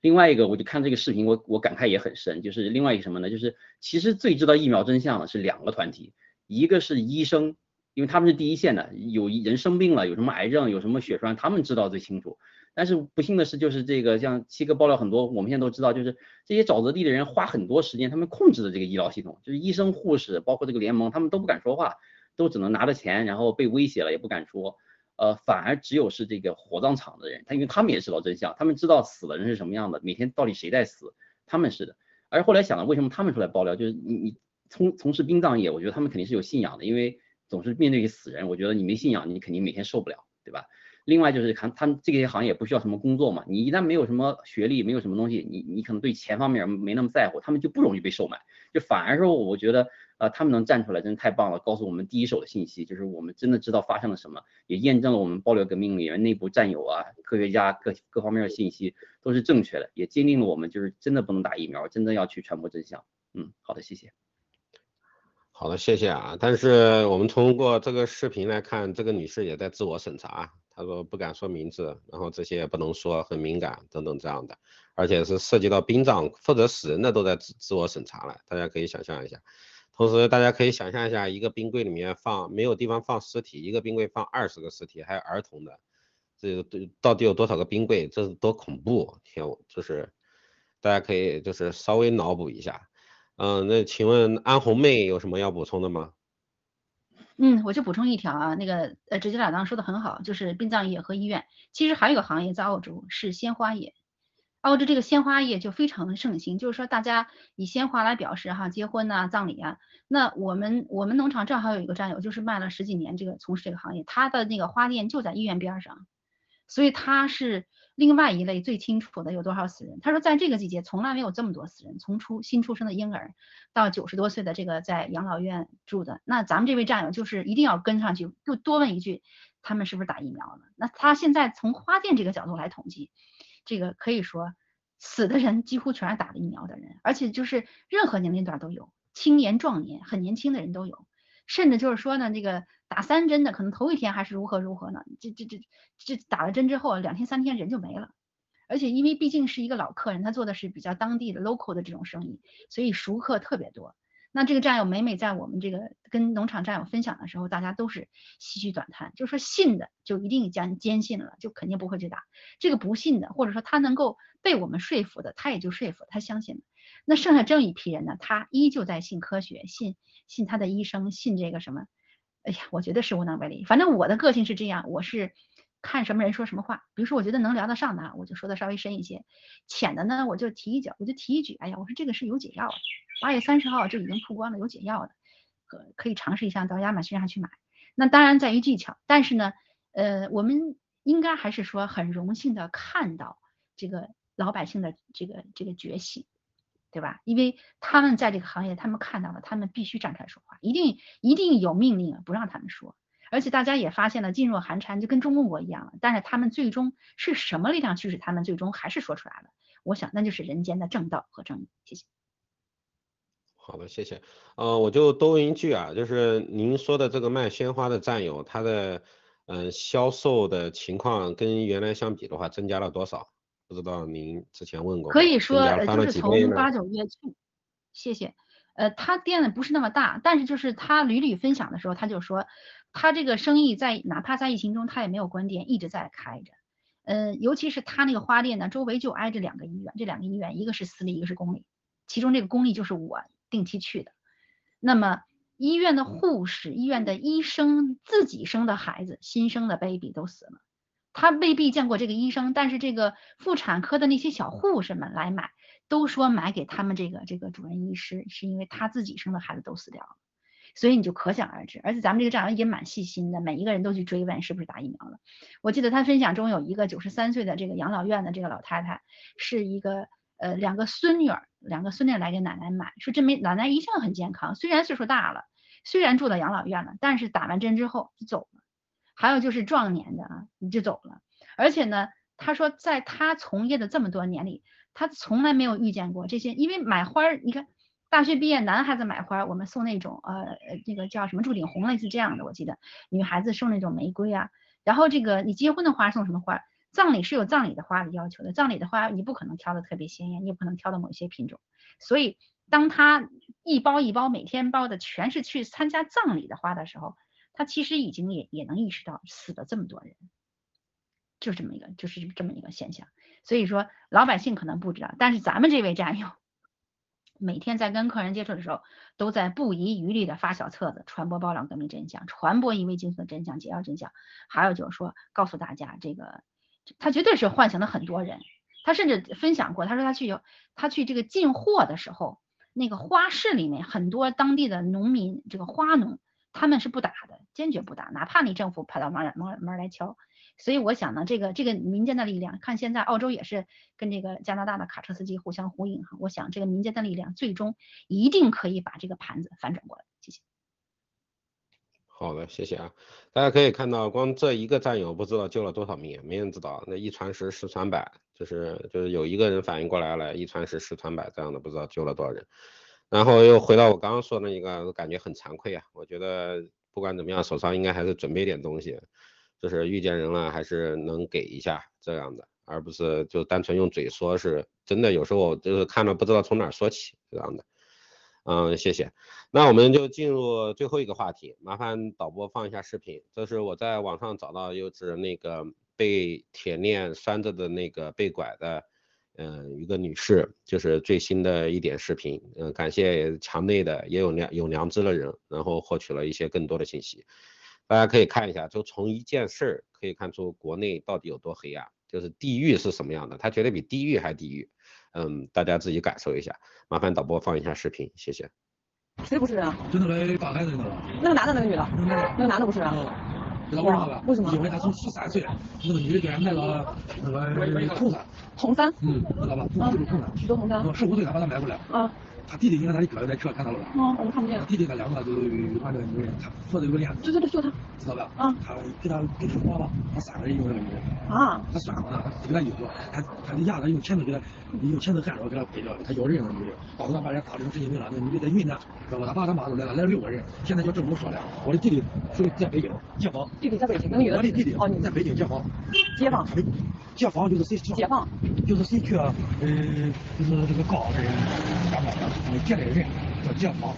另外一个，我就看这个视频，我我感慨也很深，就是另外一个什么呢？就是其实最知道疫苗真相的是两个团体，一个是医生。因为他们是第一线的，有人生病了，有什么癌症，有什么血栓，他们知道最清楚。但是不幸的是，就是这个像七哥爆料很多，我们现在都知道，就是这些沼泽地的人花很多时间，他们控制的这个医疗系统，就是医生、护士，包括这个联盟，他们都不敢说话，都只能拿着钱，然后被威胁了也不敢说。呃，反而只有是这个火葬场的人，他因为他们也知道真相，他们知道死的人是什么样的，每天到底谁在死，他们是的。而后来想了，为什么他们出来爆料？就是你你从从事殡葬业，我觉得他们肯定是有信仰的，因为。总是面对死人，我觉得你没信仰，你肯定每天受不了，对吧？另外就是看他们这些行业不需要什么工作嘛，你一旦没有什么学历，没有什么东西，你你可能对钱方面没那么在乎，他们就不容易被收买，就反而说我觉得啊，他们能站出来真的太棒了，告诉我们第一手的信息，就是我们真的知道发生了什么，也验证了我们爆料革命里面内部战友啊、科学家各各方面的信息都是正确的，也坚定了我们就是真的不能打疫苗，真的要去传播真相。嗯，好的，谢谢。好的，谢谢啊。但是我们通过这个视频来看，这个女士也在自我审查。她说不敢说名字，然后这些也不能说，很敏感等等这样的，而且是涉及到殡葬或者死人的都在自自我审查了。大家可以想象一下。同时，大家可以想象一下，一个冰柜里面放没有地方放尸体，一个冰柜放二十个尸体，还有儿童的，这到底有多少个冰柜？这是多恐怖！天，就是大家可以就是稍微脑补一下。嗯，那请问安红妹有什么要补充的吗？嗯，我就补充一条啊，那个呃，直接了当说的很好，就是殡葬业和医院，其实还有个行业在澳洲是鲜花业，澳洲这个鲜花业就非常盛行，就是说大家以鲜花来表示哈，结婚呐、葬礼啊。那我们我们农场正好有一个战友，就是卖了十几年这个从事这个行业，他的那个花店就在医院边上，所以他是。另外一类最清楚的有多少死人？他说，在这个季节从来没有这么多死人，从出新出生的婴儿到九十多岁的这个在养老院住的。那咱们这位战友就是一定要跟上去，就多问一句，他们是不是打疫苗了？那他现在从花店这个角度来统计，这个可以说死的人几乎全是打了疫苗的人，而且就是任何年龄段都有，青年壮年很年轻的人都有，甚至就是说呢，这个。打三针的可能头一天还是如何如何呢？这这这这打了针之后两天三天人就没了，而且因为毕竟是一个老客人，他做的是比较当地的 local 的这种生意，所以熟客特别多。那这个战友每每在我们这个跟农场战友分享的时候，大家都是唏嘘短叹，就说信的就一定将坚信了，就肯定不会去打。这个不信的，或者说他能够被我们说服的，他也就说服他相信了。那剩下这一批人呢，他依旧在信科学，信信他的医生，信这个什么。哎呀，我觉得是无能为力。反正我的个性是这样，我是看什么人说什么话。比如说，我觉得能聊得上的，我就说的稍微深一些；浅的呢，我就提一脚，我就提一句。哎呀，我说这个是有解药的，八月三十号就已经曝光了，有解药的，可可以尝试一下到亚马逊上去买。那当然在于技巧，但是呢，呃，我们应该还是说很荣幸的看到这个老百姓的这个这个觉醒。对吧？因为他们在这个行业，他们看到了，他们必须站出来说话，一定一定有命令不让他们说。而且大家也发现了噤若寒蝉，就跟中共国一样了。但是他们最终是什么力量驱使他们最终还是说出来了？我想那就是人间的正道和正义。谢谢。好的，谢谢。呃，我就多问一句啊，就是您说的这个卖鲜花的战友，他的嗯销售的情况跟原来相比的话，增加了多少？不知道您之前问过，可以说就是从八九月去，谢谢。呃，他店呢不是那么大，但是就是他屡屡分享的时候，他就说他这个生意在哪怕在疫情中他也没有关店，一直在开着。嗯，尤其是他那个花店呢，周围就挨着两个医院，这两个医院一个是私立，一个是公立，其中这个公立就是我定期去的。那么医院的护士、医院的医生自己生的孩子，新生的 baby 都死了。他未必见过这个医生，但是这个妇产科的那些小护士们来买，都说买给他们这个这个主任医师，是因为他自己生的孩子都死掉了，所以你就可想而知。而且咱们这个战友也蛮细心的，每一个人都去追问是不是打疫苗了。我记得他分享中有一个九十三岁的这个养老院的这个老太太，是一个呃两个孙女儿，两个孙女来给奶奶买，说这没奶奶一向很健康，虽然岁数大了，虽然住到养老院了，但是打完针之后就走了。还有就是壮年的啊，你就走了。而且呢，他说在他从业的这么多年里，他从来没有遇见过这些。因为买花儿，你看大学毕业男孩子买花，我们送那种呃那个叫什么朱顶红类似这样的，我记得女孩子送那种玫瑰啊。然后这个你结婚的花送什么花？葬礼是有葬礼的花的要求的，葬礼的花你不可能挑的特别鲜艳，你也不能挑的某些品种。所以当他一包一包每天包的全是去参加葬礼的花的时候。他其实已经也也能意识到死了这么多人，就是这么一个就是这么一个现象。所以说老百姓可能不知道，但是咱们这位战友每天在跟客人接触的时候，都在不遗余力的发小册子，传播爆料革命真相，传播一味精神的真相，解药真相。还有就是说告诉大家这个，他绝对是唤醒了很多人。他甚至分享过，他说他去有他去这个进货的时候，那个花市里面很多当地的农民，这个花农。他们是不打的，坚决不打，哪怕你政府跑到门门门来敲。所以我想呢，这个这个民间的力量，看现在澳洲也是跟这个加拿大的卡车司机互相呼应哈。我想这个民间的力量最终一定可以把这个盘子反转过来。谢谢。好的，谢谢啊。大家可以看到，光这一个战友不知道救了多少命，没人知道。那一传十，十传百，就是就是有一个人反应过来了，一传十，十传百这样的，不知道救了多少人。然后又回到我刚刚说那一个，感觉很惭愧啊。我觉得不管怎么样，手上应该还是准备点东西，就是遇见人了还是能给一下这样的，而不是就单纯用嘴说，是真的有时候就是看到不知道从哪说起这样的。嗯，谢谢。那我们就进入最后一个话题，麻烦导播放一下视频。这是我在网上找到，又是那个被铁链拴着的那个被拐的，嗯，一个女士，就是最新的一点视频。嗯，感谢墙内的也有良有良知的人，然后获取了一些更多的信息。大家可以看一下，就从一件事儿可以看出国内到底有多黑暗，就是地狱是什么样的，它绝对比地狱还地狱。嗯，大家自己感受一下。麻烦导播放一下视频，谢谢。谁不是人啊？就那个打开那个。那个男的，那个女的？那个男的不是人。知道为什么吧？为什么？因为他从十三岁，那个女的给他买了那个红山。红三？嗯，知道吧？就是红山。许多红山。十五岁他把他买回来。啊。他弟弟应该他的哥在车看到了吧？嗯，我们看不见。他弟弟他两个就把这个女人，他说的有个链子。对对对，就他。知道吧？啊。他给他给他说了，他三个人用那个女人。啊。他算了，他给他衣服，他他的牙子用钳子给他用钳子焊着给他背着，他咬人那女的，到时候把人打成神经病了。那女的在云南，知道吧？他爸他妈都来了，来了六个人。现在叫政府说了，我的弟弟属于在北京解放。弟弟在北京，那个女的。我的弟弟哦，你在北京解放。解放。解放就是谁？解放。就是谁去？呃，就是这个告的人干嘛的？没劫来的人。叫解放，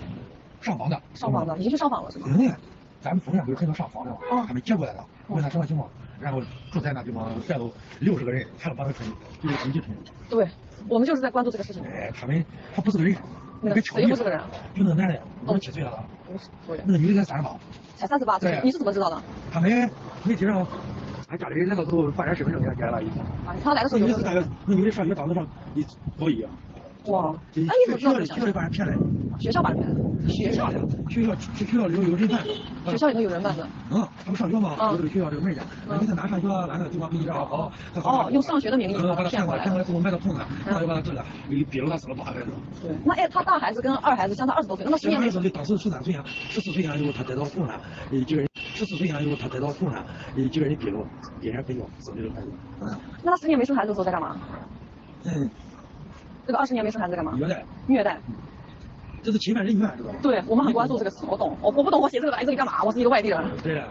上访的，上访的，已经去上访了是吗？嗯，咱们丰县不是很多上访的吗？哦，还没接过来了。问他什么情况，然后住在那地方带走六十个人，还要把他村给通缉。对，我们就是在关注这个事情。哎，他们他不是个人，那个谁不是个人？就那个男的，五十七岁了。五十多那个女的才三十八。才三十八？岁。你是怎么知道的？他们媒体上，俺家里人来到之后办点身份证给他改了。啊，他来的时候有。那女的上学当时上一高一。哇，哎，你怎么知道学校里把人骗来？学校把人骗来？学校的，学校学校里头有人办。<laughs> 学校里头有人办的。嗯，他们上学嘛，有这个学校这个门儿家。你在哪上学？哪个地方给你这样好？哦，用上学的名义把他骗过来。骗过来之后卖到痛了，然后又把他治了，逼逼了他死了八孩子。对，那哎，他大孩子跟二孩子相差二十多岁，那么十年没。当时十三岁啊，十四岁以后他得到湖南，几个人十四岁以后他得到湖南，几个人逼了，别人背着生这个孩子。那他十年没生孩子的时候在干嘛？嗯。这个二十年没生孩子干嘛？虐待。虐待。这是侵犯人权，知道吧？对，我们很关注这个事，我懂。我我不懂，我写这个来这里干嘛？我是一个外地人。对呀。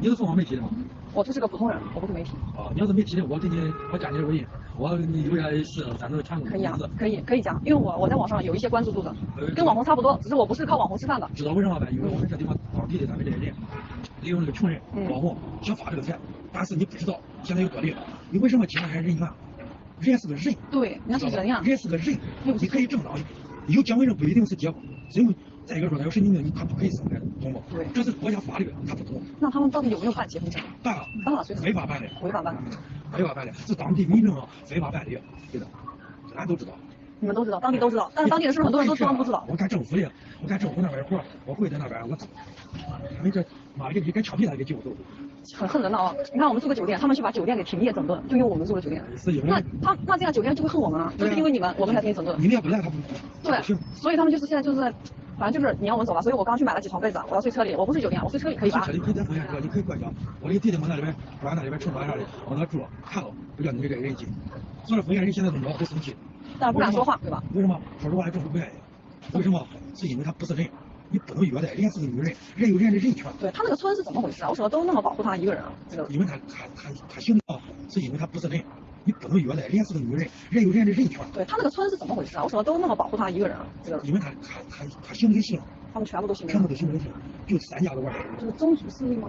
你是凤凰媒体的吗？我就是个普通人，我不是媒体。啊，你要是媒体的，我给你，我加你的微信，我有点事，咱们全可以啊，可以可以讲，因为我我在网上有一些关注度的，跟网红差不多，只是我不是靠网红吃饭的。知道为什么吗？因为我们这地方当地的咱们这些人，利用这个穷人网红想发这个财，但是你不知道现在有多厉害，你为什么侵犯人权？人是个人，对，人家是人呀，人是个人，你可以正当，有结婚证不一定是结婚，因为再一个说他有神经病，他不可以生孩子，懂不？对，这是国家法律，他不懂。那他们到底有没有办结婚证？办了，办了，违法办的，违法办的，违法办的，是当地民政非法办理，对的，俺都知道。你们都知道，当地都知道，但是当地的事很多人都装不知道。我干政府的，我干政府那边的活，我会在那边，我他们这妈的，你该枪毙他给救走。很恨人了啊！你看我们住个酒店，他们去把酒店给停业整顿，就因为我们住的酒店。那他那这样酒店就会恨我们啊，就是因为你们，我们才停业整顿。你们也不赖，他们对，所以他们就是现在就是，反正就是你要我们走吧，所以我刚去买了几床被子，我要睡车里，我不睡酒店，我睡车里可以吧？车里可以在房间车，你可以过去。我的弟弟往那里边，往那里边城管啥的，往那住，看了，不叫你这个人进。所以福建人现在怎么着都生气，但是不敢说话，对吧？为什么？说实话，政府不愿意。为什么？是因为他不是人。你不能虐待，人家是个女人，人有人的人权。对他那个村是怎么回事啊？我说都那么保护他一个人啊？这个因为他他他他行动是因为他不是人，你不能虐待，人家是个女人，人有人的人权。对他那个村是怎么回事啊？为什么都那么保护他一个人啊？这个因为他他他他行不行？他们全部都行，全部都行不行？就三家子外人。就是宗族势力吗？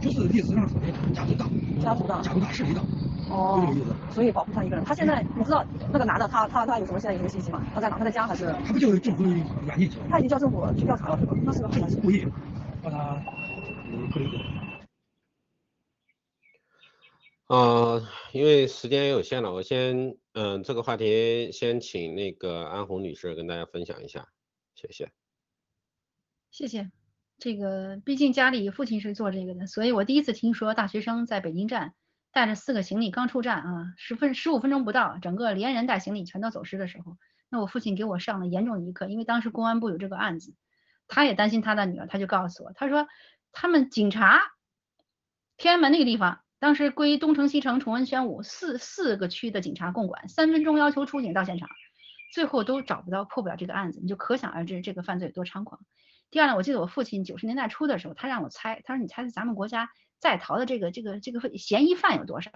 就是历史上说的家族大，家族大，家族大势力大。哦，就这个意思。所以保护他一个人。他现在你知道那个男的他他他有什么现在有什么信息吗？他在哪？他在家还是？他不叫政府软进去他已经叫政府去调查了，是吧？那是个故意把他隔离呃，因为时间也有限了，我先嗯这个话题先请那个安红女士跟大家分享一下，谢谢。谢谢。这个毕竟家里父亲是做这个的，所以我第一次听说大学生在北京站。带着四个行李刚出站啊，十分十五分钟不到，整个连人带行李全都走失的时候，那我父亲给我上了严重的一课，因为当时公安部有这个案子，他也担心他的女儿，他就告诉我，他说他们警察天安门那个地方，当时归东城、西城、崇文、宣武四四个区的警察共管，三分钟要求出警到现场，最后都找不到破不了这个案子，你就可想而知这个犯罪有多猖狂。第二呢，我记得我父亲九十年代初的时候，他让我猜，他说你猜猜咱们国家在逃的这个这个这个嫌疑犯有多少？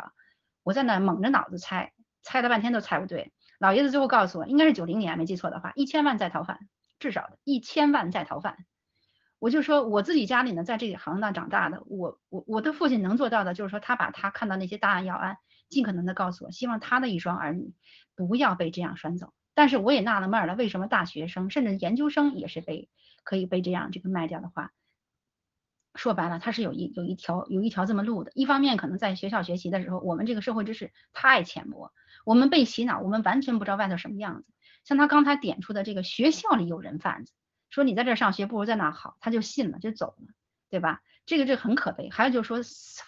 我在那猛着脑子猜，猜了半天都猜不对。老爷子最后告诉我，应该是九零年没记错的话，一千万在逃犯。至少一千万在逃犯，我就说我自己家里呢，在这一行当长大的，我我我的父亲能做到的，就是说他把他看到那些大案要案，尽可能的告诉我，希望他的一双儿女不要被这样拴走。但是我也纳了闷了，为什么大学生甚至研究生也是被可以被这样这个卖掉的话，说白了，他是有一有一条有一条这么路的。一方面可能在学校学习的时候，我们这个社会知识太浅薄，我们被洗脑，我们完全不知道外头什么样子。像他刚才点出的这个学校里有人贩子，说你在这上学不如在那好，他就信了就走了，对吧？这个这很可悲。还有就是说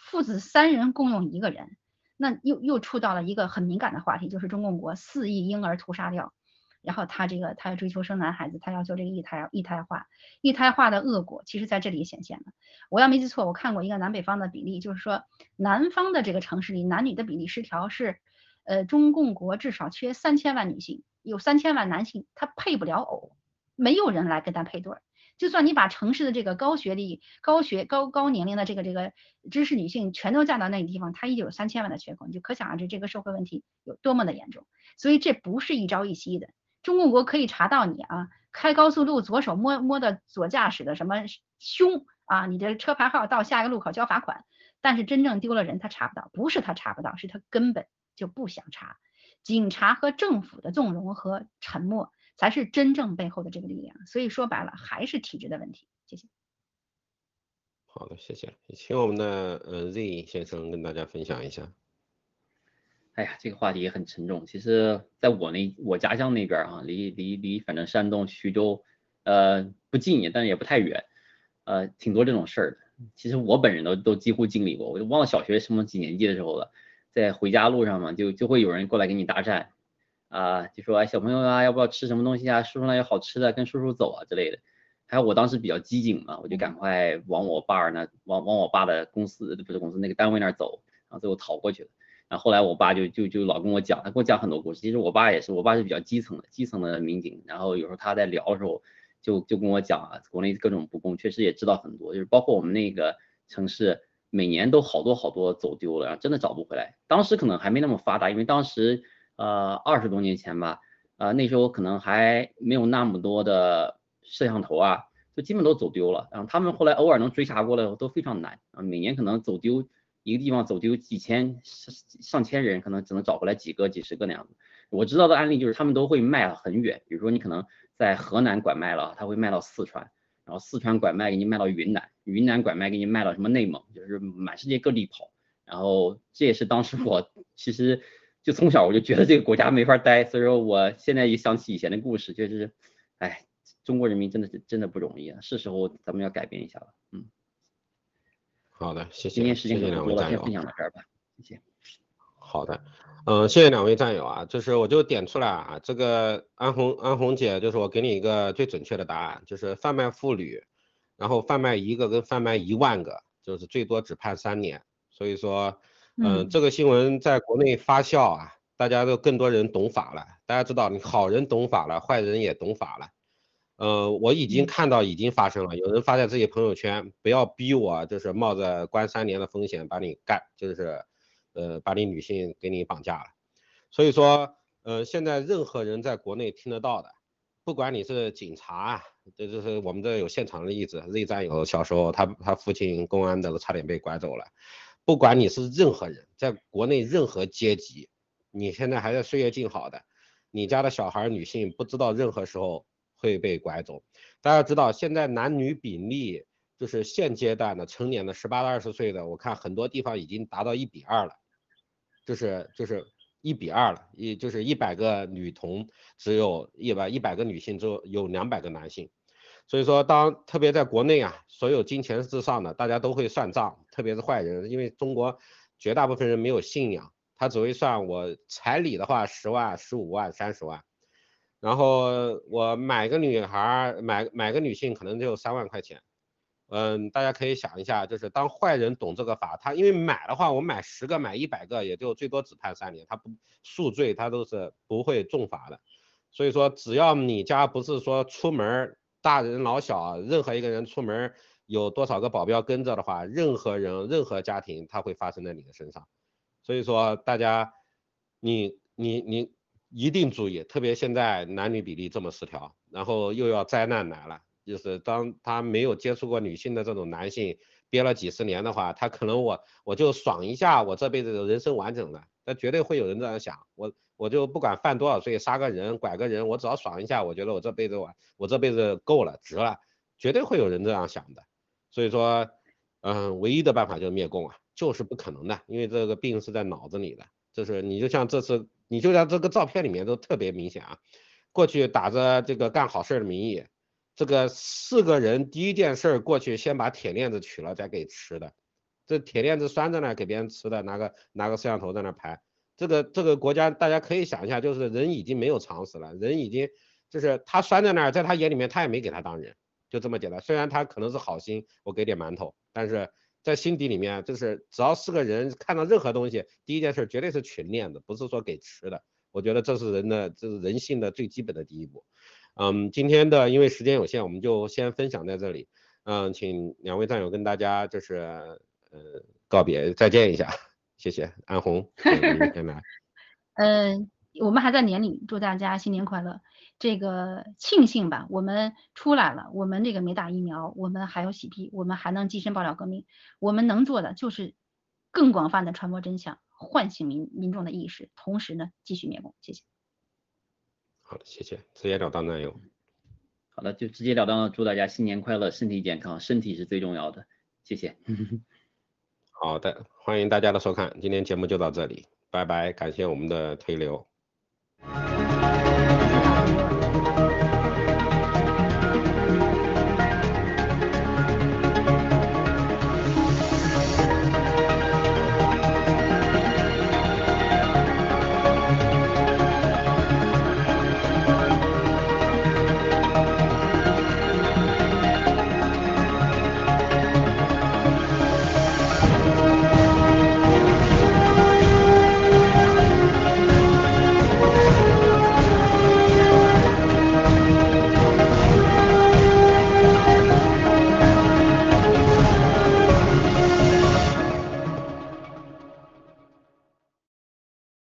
父子三人共用一个人，那又又触到了一个很敏感的话题，就是中共国四亿婴儿屠杀掉，然后他这个他要追求生男孩子，他要求这个一胎一胎化，一胎化的恶果其实在这里显现了。我要没记错，我看过一个南北方的比例，就是说南方的这个城市里男女的比例失调是，呃，中共国至少缺三千万女性。有三千万男性，他配不了偶，没有人来跟他配对儿。就算你把城市的这个高学历、高学、高高年龄的这个这个知识女性全都嫁到那个地方，他依旧有三千万的缺口，你就可想而知这个社会问题有多么的严重。所以这不是一朝一夕的，中共国可以查到你啊，开高速路左手摸摸的左驾驶的什么胸啊，你的车牌号到下一个路口交罚款，但是真正丢了人他查不到，不是他查不到，是他根本就不想查。警察和政府的纵容和沉默，才是真正背后的这个力量。所以说白了，还是体制的问题。谢谢。好的，谢谢。请我们的呃 Z 先生跟大家分享一下。哎呀，这个话题也很沉重。其实，在我那我家乡那边啊，离离离，反正山东徐州，呃，不近，但是也不太远，呃，挺多这种事儿的。其实我本人都都几乎经历过，我就忘了小学什么几年级的时候了。在回家路上嘛，就就会有人过来给你搭讪，啊，就说哎小朋友啊，要不要吃什么东西啊？叔叔那有好吃的，跟叔叔走啊之类的。还有我当时比较机警嘛，我就赶快往我爸那，往往我爸的公司不是公司那个单位那儿走，然后最后逃过去了。然后后来我爸就就就老跟我讲，他跟我讲很多故事。其实我爸也是，我爸是比较基层的，基层的民警。然后有时候他在聊的时候，就就跟我讲啊，国内各种不公，确实也知道很多，就是包括我们那个城市。每年都好多好多走丢了，然后真的找不回来。当时可能还没那么发达，因为当时呃二十多年前吧，呃那时候可能还没有那么多的摄像头啊，就基本都走丢了。然后他们后来偶尔能追查过来都非常难啊，每年可能走丢一个地方走丢几千上上千人，可能只能找回来几个几十个那样子。我知道的案例就是他们都会卖很远，比如说你可能在河南拐卖了，他会卖到四川。然后四川拐卖给你卖到云南，云南拐卖给你卖到什么内蒙，就是满世界各地跑。然后这也是当时我其实就从小我就觉得这个国家没法待，所以说我现在一想起以前的故事，就是，哎，中国人民真的是真的不容易啊，是时候咱们要改变一下了。嗯，好的，谢谢。今天时间谢谢两位战友。先分享到这儿吧，谢谢。好的。嗯，谢谢两位战友啊，就是我就点出来啊，这个安红安红姐，就是我给你一个最准确的答案，就是贩卖妇女，然后贩卖一个跟贩卖一万个，就是最多只判三年。所以说，嗯，这个新闻在国内发酵啊，大家都更多人懂法了。大家知道，你好人懂法了，坏人也懂法了。呃，我已经看到已经发生了，有人发在自己朋友圈，不要逼我，就是冒着关三年的风险把你干，就是。呃，把你女性给你绑架了，所以说，呃，现在任何人在国内听得到的，不管你是警察，这就是我们这有现场的例子，Z 战友小时候他他父亲公安的差点被拐走了，不管你是任何人，在国内任何阶级，你现在还在岁月静好的，你家的小孩女性不知道任何时候会被拐走，大家知道现在男女比例就是现阶段的成年的十八到二十岁的，我看很多地方已经达到一比二了。就是就是一比二了，一就是一百个女童只有一百一百个女性，只有有两百个男性。所以说，当特别在国内啊，所有金钱至上的，大家都会算账，特别是坏人，因为中国绝大部分人没有信仰，他只会算我彩礼的话十万、十五万、三十万。然后我买个女孩儿，买买个女性可能就三万块钱。嗯，大家可以想一下，就是当坏人懂这个法，他因为买的话，我买十个买一百个，也就最多只判三年，他不数罪，他都是不会重罚的。所以说，只要你家不是说出门大人老小，任何一个人出门有多少个保镖跟着的话，任何人任何家庭他会发生在你的身上。所以说，大家你你你一定注意，特别现在男女比例这么失调，然后又要灾难来了。就是当他没有接触过女性的这种男性，憋了几十年的话，他可能我我就爽一下，我这辈子的人生完整了。那绝对会有人这样想，我我就不管犯多少罪，杀个人拐个人，我只要爽一下，我觉得我这辈子我，我这辈子够了，值了，绝对会有人这样想的。所以说，嗯，唯一的办法就是灭共啊，就是不可能的，因为这个病是在脑子里的。就是你就像这次，你就像这个照片里面都特别明显啊，过去打着这个干好事的名义。这个四个人第一件事过去先把铁链子取了再给吃的，这铁链子拴在那给别人吃的，拿个拿个摄像头在那拍。这个这个国家大家可以想一下，就是人已经没有常识了，人已经就是他拴在那儿，在他眼里面他也没给他当人，就这么简单。虽然他可能是好心，我给点馒头，但是在心底里面就是只要是个人看到任何东西，第一件事绝对是群链子，不是说给吃的。我觉得这是人的这是人性的最基本的第一步。嗯，今天的因为时间有限，我们就先分享在这里。嗯，请两位战友跟大家就是呃告别再见一下，谢谢安红。先来。<laughs> 嗯，我们还在年里，祝大家新年快乐。这个庆幸吧，我们出来了，我们这个没打疫苗，我们还有喜币，我们还能跻身爆料革命。我们能做的就是更广泛的传播真相，唤醒民民众的意识，同时呢继续灭共。谢谢。好的，谢谢，直截了当的有。好的，就直截了当的祝大家新年快乐，身体健康，身体是最重要的，谢谢。<laughs> 好的，欢迎大家的收看，今天节目就到这里，拜拜，感谢我们的推流。